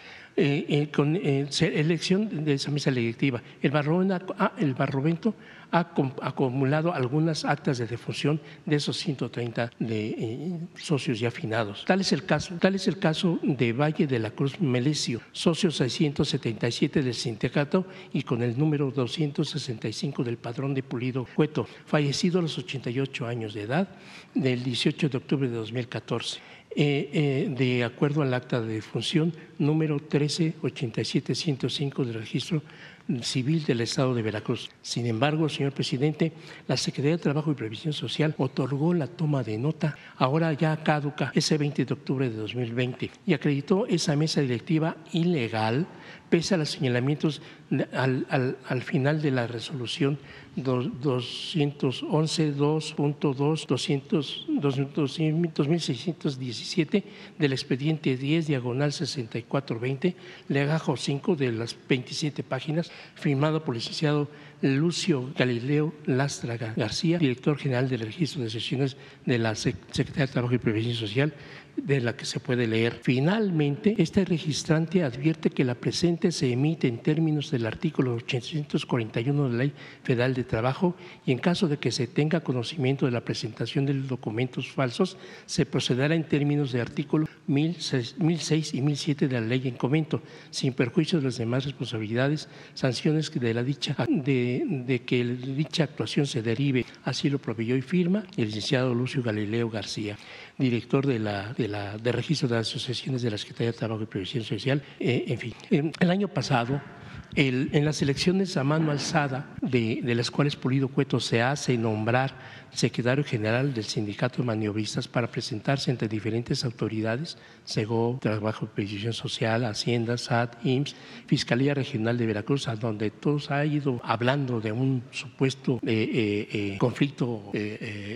Eh, eh, con eh, elección de esa mesa directiva. El, ah, el Barrovento ha acumulado algunas actas de defunción de esos 130 de, socios ya afinados. Tal es, el caso, tal es el caso de Valle de la Cruz Melesio, socio 677 del sindicato y con el número 265 del padrón de Pulido Cueto, fallecido a los 88 años de edad del 18 de octubre de 2014. Eh, eh, de acuerdo al acta de defunción número 138705 del registro Civil del Estado de Veracruz. Sin embargo, señor presidente, la Secretaría de Trabajo y Previsión Social otorgó la toma de nota, ahora ya caduca, ese 20 de octubre de 2020, y acreditó esa mesa directiva ilegal pese a los señalamientos al, al, final de la resolución 211 2617 del expediente 10 diagonal 6420, legajo 5 de las 27 páginas, firmado por el licenciado Lucio Galileo Lastra García, director general del registro de sesiones de la Secretaría de Trabajo y Previsión Social, de la que se puede leer. Finalmente, este registrante advierte que la presente se emite en términos del artículo 841 de la Ley Federal de Trabajo y en caso de que se tenga conocimiento de la presentación de los documentos falsos, se procederá en términos de artículo 1006 y 1007 de la Ley en comento, sin perjuicio de las demás responsabilidades, sanciones de la dicha de, de que dicha actuación se derive. Así lo proveyó y firma el licenciado Lucio Galileo García director de la, de la de registro de asociaciones de la Secretaría de Trabajo y Previsión Social. Eh, en fin, el año pasado en las elecciones a mano alzada, de, las cuales Pulido Cueto se hace nombrar secretario general del Sindicato de Maniobristas para presentarse entre diferentes autoridades, SEGO, Trabajo y Previsión Social, Hacienda, SAT, IMSS, Fiscalía Regional de Veracruz, donde todos ha ido hablando de un supuesto eh, eh, conflicto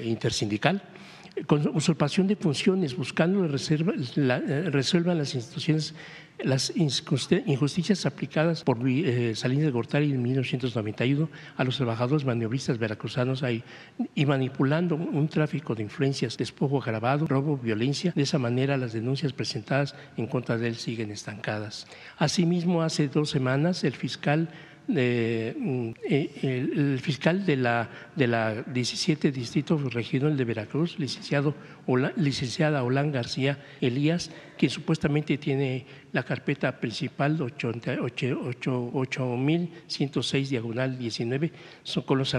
intersindical con usurpación de funciones, buscando reserva, eh, resuelvan las instituciones las injusticias aplicadas por eh, Salinas de Gortari en 1991 a los trabajadores maniobristas veracruzanos y manipulando un tráfico de influencias, despojo agravado, robo, violencia. De esa manera, las denuncias presentadas en contra de él siguen estancadas. Asimismo, hace dos semanas, el fiscal eh, el, fiscal de la, de la 17 Distrito Regional de Veracruz, licenciado, licenciada Olán García Elías, que supuestamente tiene la carpeta principal 8106 diagonal 19, son con los,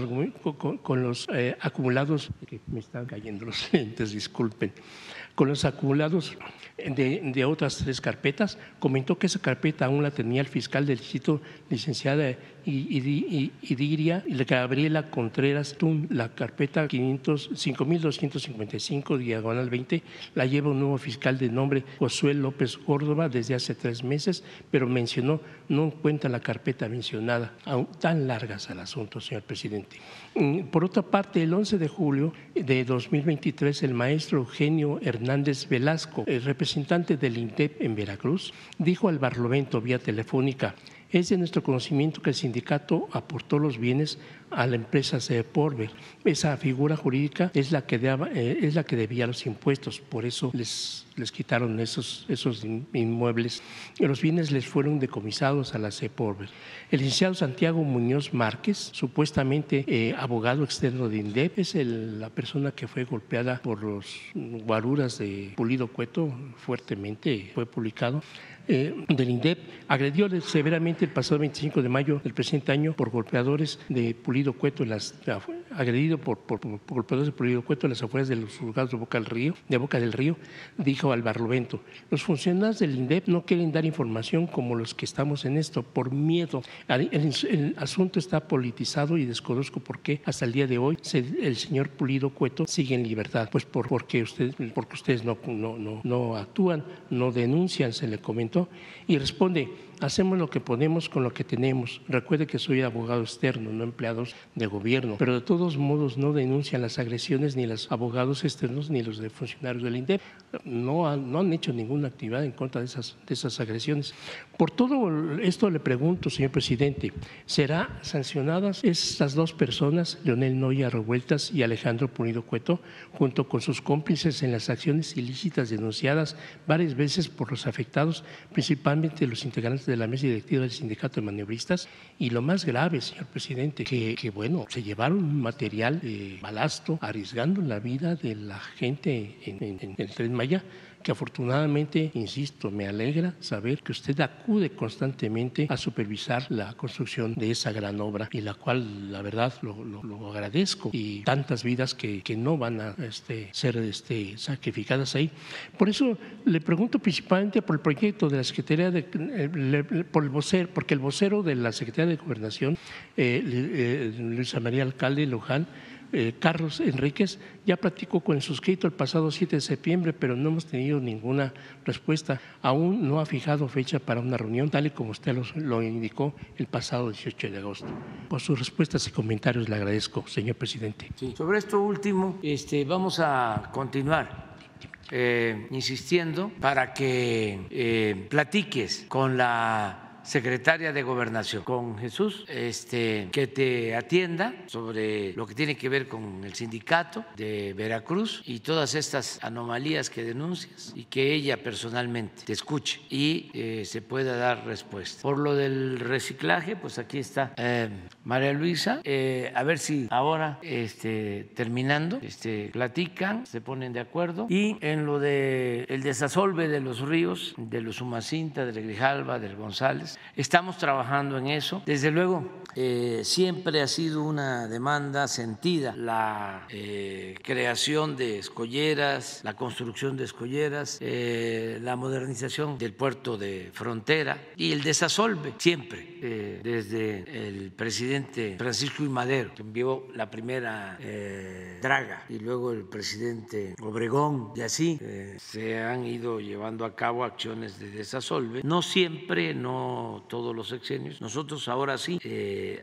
con, los eh, acumulados, que me están cayendo los lentes, disculpen con los acumulados de, otras tres carpetas. Comentó que esa carpeta aún la tenía el fiscal del distrito, licenciada Idiria Gabriela Contreras Tun. La carpeta 5255 diagonal 20 la lleva un nuevo fiscal de nombre Josué López Córdoba desde hace tres meses, pero mencionó no cuenta la carpeta mencionada. Aún tan largas al asunto, señor presidente. Mm, por otra parte, el 11 de julio de 2023, el maestro Eugenio Hernández Velasco, el representante del INTEP en Veracruz, dijo al Barlovento vía telefónica, es de nuestro conocimiento que el sindicato aportó los bienes a la empresa Seporve. Esa figura jurídica es la que, eh, es la que debía los impuestos, por eso les, les quitaron esos, esos inmuebles. Los bienes les fueron decomisados a la Seporve. El licenciado Santiago Muñoz Márquez, supuestamente eh, abogado externo de INDEP, es la persona que fue golpeada por los guaruras de Pulido Cueto fuertemente, fue publicado. Eh, del INDEP agredió severamente el pasado 25 de mayo del presente año por golpeadores de Pulido Cueto, las, agredido por, por, golpeadores de Pulido Cueto en las afueras de los juzgados de Boca del Río, de Boca del Río, dijo al Barlovento. Los funcionarios del INDEP no quieren dar información como los que estamos en esto, por miedo. El, asunto está politizado y desconozco por qué hasta el día de hoy el señor Pulido Cueto sigue en libertad. Pues por, porque, usted, porque ustedes no, no, no, actúan, no denuncian, se le comentó y responde, hacemos lo que podemos con lo que tenemos. Recuerde que soy abogado externo, no empleados de gobierno, pero de todos modos no denuncian las agresiones ni los abogados externos ni los de funcionarios del INDEP. No han, hecho ninguna actividad en contra de esas, de esas agresiones. Por todo esto le pregunto, señor presidente, ¿será sancionadas estas dos personas, Leonel Noya Revueltas y Alejandro Punido Cueto, junto con sus cómplices en las acciones ilícitas denunciadas varias veces por los afectados, principalmente los integrantes de la mesa directiva del sindicato de maniobristas? Y lo más grave, señor presidente, que, bueno, se llevaron material de balasto arriesgando la vida de la gente en, el Tren Maya que afortunadamente, insisto, me alegra saber que usted acude constantemente a supervisar la construcción de esa gran obra y la cual, la verdad, lo, agradezco y tantas vidas que, que no van a este, ser este, sacrificadas ahí. Por eso le pregunto principalmente por el proyecto de la Secretaría de, eh, por el vocero, porque el vocero de la Secretaría de Gobernación, eh, eh, Luisa María Alcalde Luján, eh, Carlos Enríquez ya platicó con el suscrito el pasado 7 de septiembre, pero no hemos tenido ninguna respuesta. Aún no ha fijado fecha para una reunión, tal y como usted lo, indicó el pasado 18 de agosto. Por sus respuestas y comentarios le agradezco, señor presidente. Sobre esto último, este, vamos a continuar eh, insistiendo para que eh, platiques con la secretaria de Gobernación, con Jesús, este, que te atienda sobre lo que tiene que ver con el sindicato de Veracruz y todas estas anomalías que denuncias y que ella personalmente te escuche y eh, se pueda dar respuesta. Por lo del reciclaje, pues aquí está eh, María Luisa, eh, a ver si ahora este, terminando, este, platican, se ponen de acuerdo. Y en lo de el desasolve de los ríos, de los Humacinta, del Grijalva, del González, Estamos trabajando en eso. Desde luego, eh, siempre ha sido una demanda sentida la eh, creación de escolleras, la construcción de escolleras, eh, la modernización del puerto de frontera y el desasolve siempre, desde el presidente Francisco I. Madero, que envió la primera draga, y luego el presidente Obregón, y así se han ido llevando a cabo acciones de desasolve. No siempre, no todos los sexenios. Nosotros ahora sí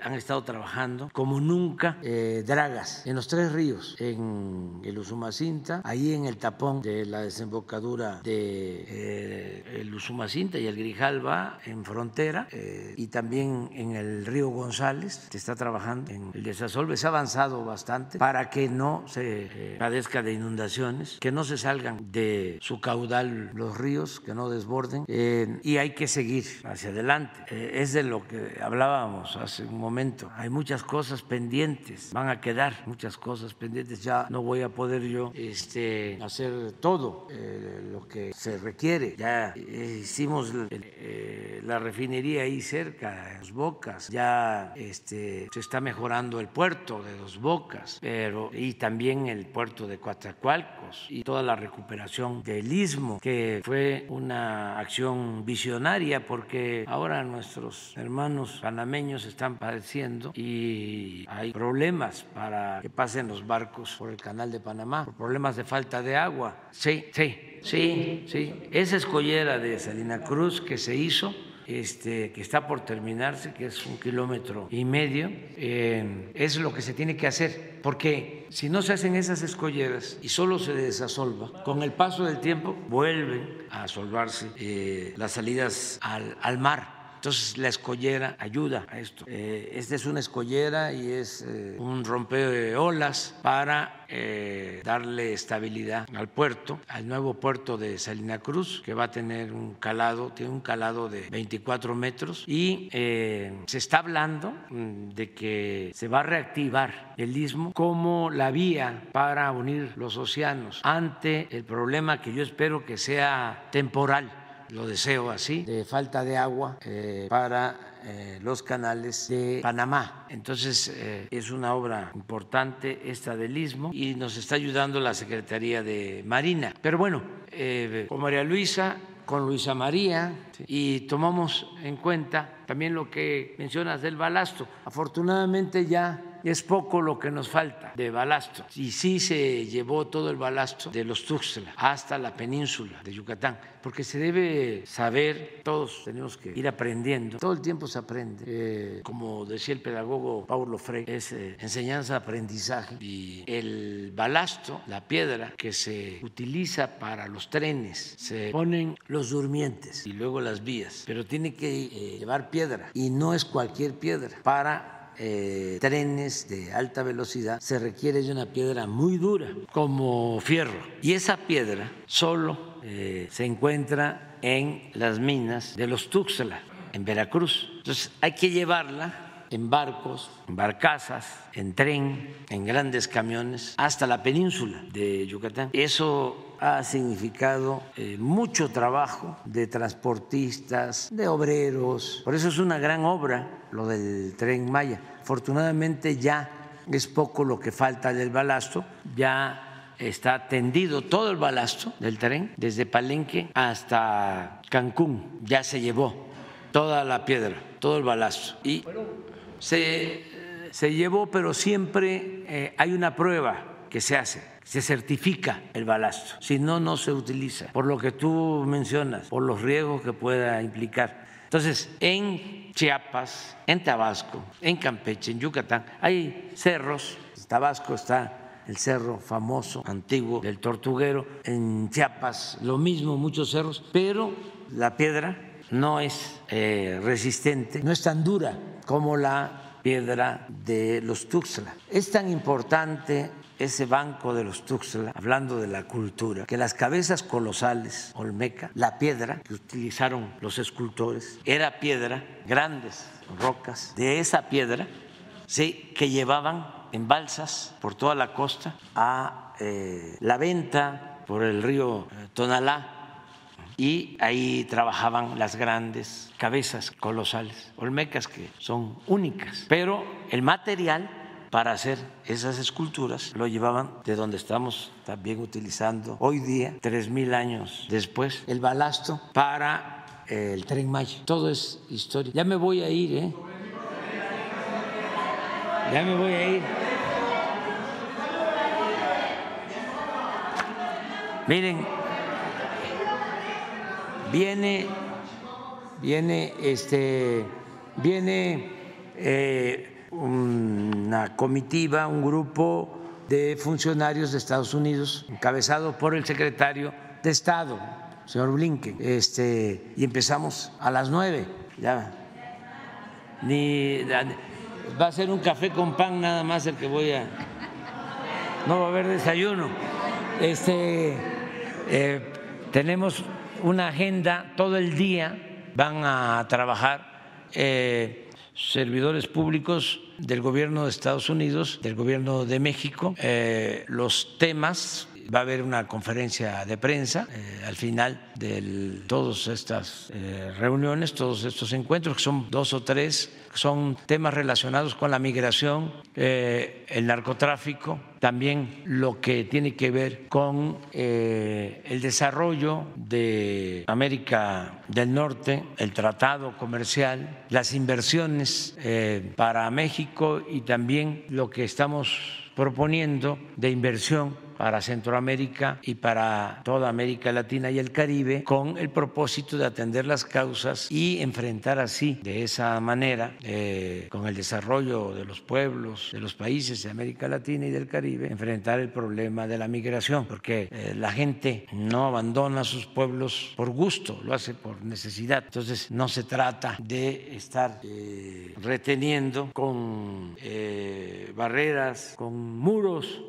han estado trabajando como nunca eh, dragas en los tres ríos, en el Usumacinta, ahí en el tapón de la desembocadura de eh, el Usumacinta y el Grijalva en frontera y también en el río González se está trabajando en el desasolve. Se ha avanzado bastante para que no se padezca de inundaciones, que no se salgan de su caudal los ríos, que no desborden y hay que seguir hacia adelante eh, es de lo que hablábamos hace un momento. Hay muchas cosas pendientes, van a quedar muchas cosas pendientes. Ya no voy a poder yo este, hacer todo eh, lo que se requiere. Ya hicimos eh, la refinería ahí cerca, en Dos Bocas. Ya este, se está mejorando el puerto de Dos Bocas, pero y también el puerto de Coatzacoalcos y toda la recuperación del istmo, que fue una acción visionaria porque ahora ahora nuestros hermanos panameños están padeciendo y hay problemas para que pasen los barcos por el canal de Panamá, por problemas de falta de agua. Sí, sí, sí, sí. Esa escollera de Salina Cruz que se hizo este, que está por terminarse, que es un kilómetro y medio, eh, es lo que se tiene que hacer, porque si no se hacen esas escolleras y solo se desasolva, con el paso del tiempo vuelven a asolvarse eh, las salidas al, al mar entonces la escollera ayuda a esto. Eh, esta es una escollera y es eh, un rompeo de olas para eh, darle estabilidad al puerto, al nuevo puerto de Salina Cruz, que va a tener un calado, tiene un calado de 24 metros y se está hablando mm, de que se va a reactivar el istmo como la vía para unir los océanos ante el problema que yo espero que sea temporal lo deseo así, de falta de agua eh, para eh, los canales de Panamá. Entonces eh, es una obra importante esta del Istmo y nos está ayudando la Secretaría de Marina. Pero bueno, con María Luisa, con Luisa María y tomamos en cuenta también lo que mencionas del balasto. Afortunadamente ya es poco lo que nos falta de balasto. Y sí se llevó todo el balasto de los Tuxtla hasta la península de Yucatán, porque se debe saber, todos tenemos que ir aprendiendo, todo el tiempo se aprende. Eh, como decía el pedagogo Paulo Freire, es eh, enseñanza-aprendizaje. Y el balasto, la piedra que se utiliza para los trenes, se ponen los durmientes y luego las vías, pero tiene que eh, llevar piedra y no es cualquier piedra para eh, trenes de alta velocidad se requiere de una piedra muy dura, como fierro. Y esa piedra solo eh, se encuentra en las minas de los Tuxtla, en Veracruz. Entonces hay que llevarla en barcos, en barcazas, en tren, en grandes camiones, hasta la península de Yucatán. Eso ha significado eh, mucho trabajo de transportistas, de obreros. Por eso es una gran obra lo del tren Maya. Afortunadamente ya es poco lo que falta del balasto, ya está tendido todo el balasto del tren, desde Palenque hasta Cancún, ya se llevó toda la piedra, todo el balasto. Y se, se llevó, pero siempre eh, hay una prueba que se hace se certifica el balasto, si no, no se utiliza, por lo que tú mencionas, por los riesgos que pueda implicar. Entonces, en Chiapas, en Tabasco, en Campeche, en Yucatán, hay cerros, en Tabasco está el cerro famoso, antiguo del Tortuguero, en Chiapas lo mismo, muchos cerros, pero la piedra no es eh, resistente, no es tan dura como la piedra de los Tuxtla. Es tan importante ese banco de los Tuxtla, hablando de la cultura, que las cabezas colosales olmeca, la piedra que utilizaron los escultores, era piedra, grandes rocas, de esa piedra, sí, que llevaban en balsas por toda la costa a eh, la venta por el río eh, Tonalá y ahí trabajaban las grandes cabezas colosales, olmecas que son únicas, pero el material para hacer esas esculturas lo llevaban de donde estamos también utilizando hoy día, tres mil años después, el balasto para eh, el tren Maya. Todo es historia. Ya me voy a ir, ¿eh? Ya me voy a ir. Miren, viene, viene, este, viene eh, una comitiva, un grupo de funcionarios de Estados Unidos, encabezado por el secretario de Estado, señor Blinken, este, y empezamos a las nueve. Ya. Ni, va a ser un café con pan nada más el que voy a. No va a haber desayuno. Este, eh, tenemos una agenda todo el día, van a trabajar. Eh, servidores públicos del gobierno de Estados Unidos, del gobierno de México, eh, los temas va a haber una conferencia de prensa eh, al final de todas estas eh, reuniones, todos estos encuentros, que son dos o tres, son temas relacionados con la migración, eh, el narcotráfico, también lo que tiene que ver con el desarrollo de América del Norte, el tratado comercial, las inversiones para México y también lo que estamos proponiendo de inversión para Centroamérica y para toda América Latina y el Caribe con el propósito de atender las causas y enfrentar así, de esa manera, eh, con el desarrollo de los pueblos, de los países de América Latina y del Caribe, enfrentar el problema de la migración, porque eh, la gente no abandona sus pueblos por gusto, lo hace por necesidad. Entonces no se trata de estar eh, reteniendo con barreras, con muros.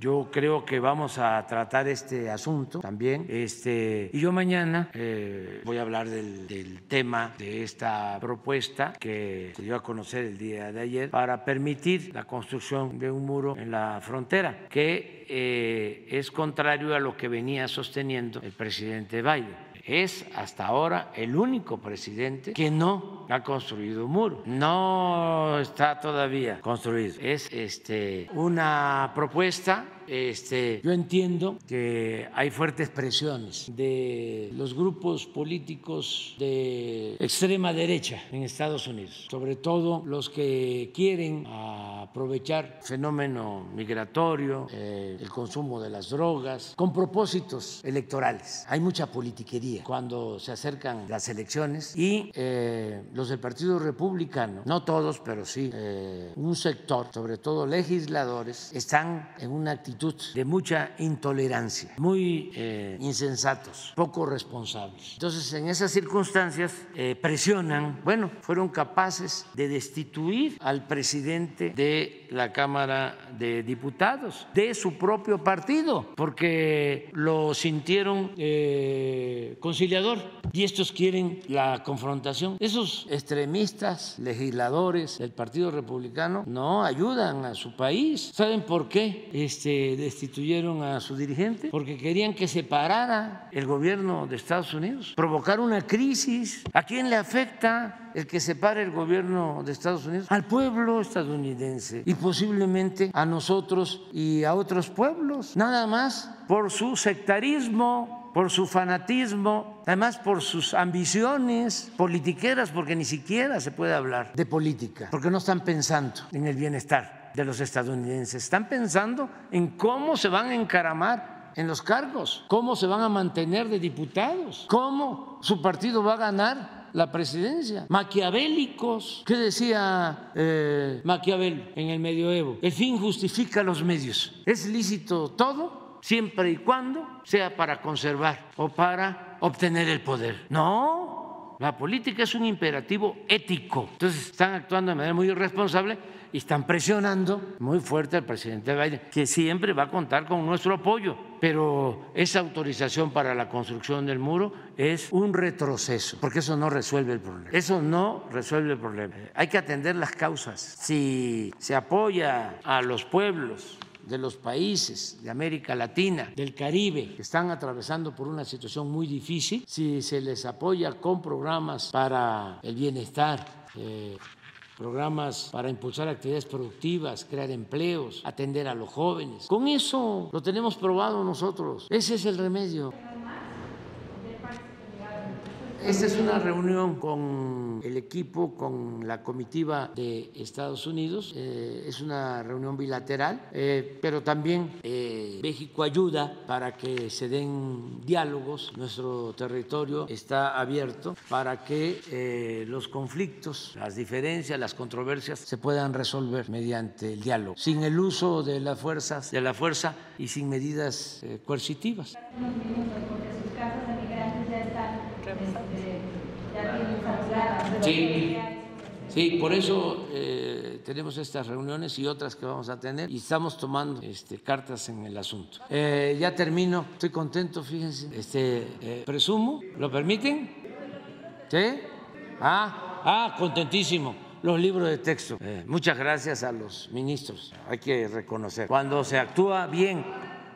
yo creo creo que vamos a tratar este asunto también. Este, y yo mañana eh, voy a hablar del, del, tema de esta propuesta que se dio a conocer el día de ayer para permitir la construcción de un muro en la frontera, que eh, es contrario a lo que venía sosteniendo el presidente Biden es hasta ahora el único presidente que no ha construido un muro. No está todavía construido. Es este, una propuesta este, yo entiendo que hay fuertes presiones de los grupos políticos de extrema derecha en Estados Unidos, sobre todo los que quieren aprovechar el fenómeno migratorio, eh, el consumo de las drogas, con propósitos electorales. Hay mucha politiquería cuando se acercan las elecciones y eh, los del Partido Republicano, no todos, pero sí eh, un sector, sobre todo legisladores, están en una actitud de mucha intolerancia, muy eh, insensatos, poco responsables. Entonces, en esas circunstancias eh, presionan, bueno, fueron capaces de destituir al presidente de la Cámara de Diputados, de su propio partido, porque lo sintieron eh, conciliador y estos quieren la confrontación. Esos extremistas, legisladores del Partido Republicano no ayudan a su país. ¿Saben por qué este, destituyeron a su dirigente? Porque querían que se parara el gobierno de Estados Unidos, provocar una crisis. ¿A quién le afecta el que se pare el gobierno de Estados Unidos? Al pueblo estadounidense y posiblemente a nosotros y a otros pueblos, nada más por su sectarismo por su fanatismo, además por sus ambiciones politiqueras, porque ni siquiera se puede hablar de política, porque no están pensando en el bienestar de los estadounidenses, están pensando en cómo se van a encaramar en los cargos, cómo se van a mantener de diputados, cómo su partido va a ganar la presidencia. Maquiavélicos. ¿Qué decía eh, Maquiavel en el medioevo? El fin justifica los medios. ¿Es lícito todo? siempre y cuando sea para conservar o para obtener el poder. No, la política es un imperativo ético. Entonces están actuando de manera muy irresponsable y están presionando muy fuerte al presidente Biden, que siempre va a contar con nuestro apoyo. Pero esa autorización para la construcción del muro es un retroceso, porque eso no resuelve el problema. Eso no resuelve el problema. Hay que atender las causas. Si se apoya a los pueblos de los países de América Latina, del Caribe, que están atravesando por una situación muy difícil, si se les apoya con programas para el bienestar, eh, programas para impulsar actividades productivas, crear empleos, atender a los jóvenes. Con eso lo tenemos probado nosotros. Ese es el remedio. Esta es una reunión con el equipo, con la comitiva de Estados Unidos. Eh, es una reunión bilateral, eh, pero también eh, México ayuda para que se den diálogos. Nuestro territorio está abierto para que los conflictos, las diferencias, las controversias se puedan resolver mediante el diálogo, sin el uso de las fuerzas, de la fuerza y sin medidas coercitivas. Sí, sí, por eso eh, tenemos estas reuniones y otras que vamos a tener y estamos tomando este, cartas en el asunto. Eh, ya termino, estoy contento, fíjense, este, eh, presumo, ¿lo permiten? ¿Sí? Ah, ah, contentísimo los libros de texto. muchas gracias a los ministros, hay que reconocer. Cuando se actúa bien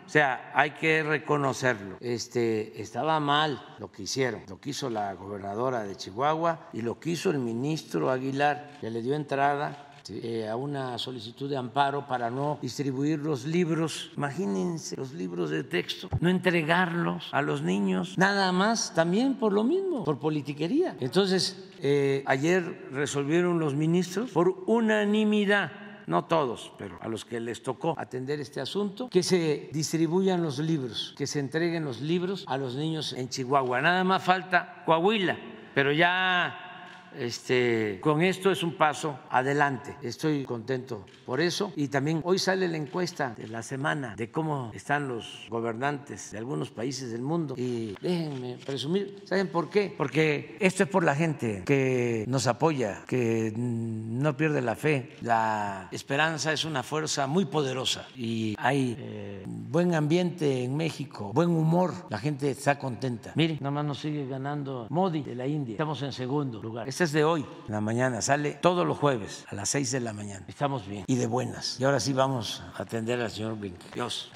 o sea, hay que reconocerlo. Este, estaba mal lo que hicieron, lo que hizo la gobernadora de Chihuahua y lo que el ministro Aguilar, que le dio entrada eh, a una solicitud de amparo para no distribuir los libros, imagínense los libros de texto, no entregarlos a los niños, nada más también por lo mismo, por politiquería. Entonces, eh, ayer resolvieron los ministros por unanimidad no todos, pero a los que les tocó atender este asunto, que se distribuyan los libros, que se entreguen los libros a los niños en Chihuahua. Nada más falta Coahuila, pero ya este, con esto es un paso adelante. Estoy contento por eso. Y también hoy sale la encuesta de la semana de cómo están los gobernantes de algunos países del mundo. Y déjenme presumir, ¿saben por qué? Porque esto es por la gente que nos apoya, que no pierde la fe. La esperanza es una fuerza muy poderosa y hay eh, buen ambiente en México, buen humor. La gente está contenta. Miren, nada más nos sigue ganando Modi de la India. Estamos en segundo lugar de hoy, en la mañana, sale todos los jueves a las 6 de la mañana. Estamos bien y de buenas. Y ahora sí vamos a atender al señor Blink. Dios.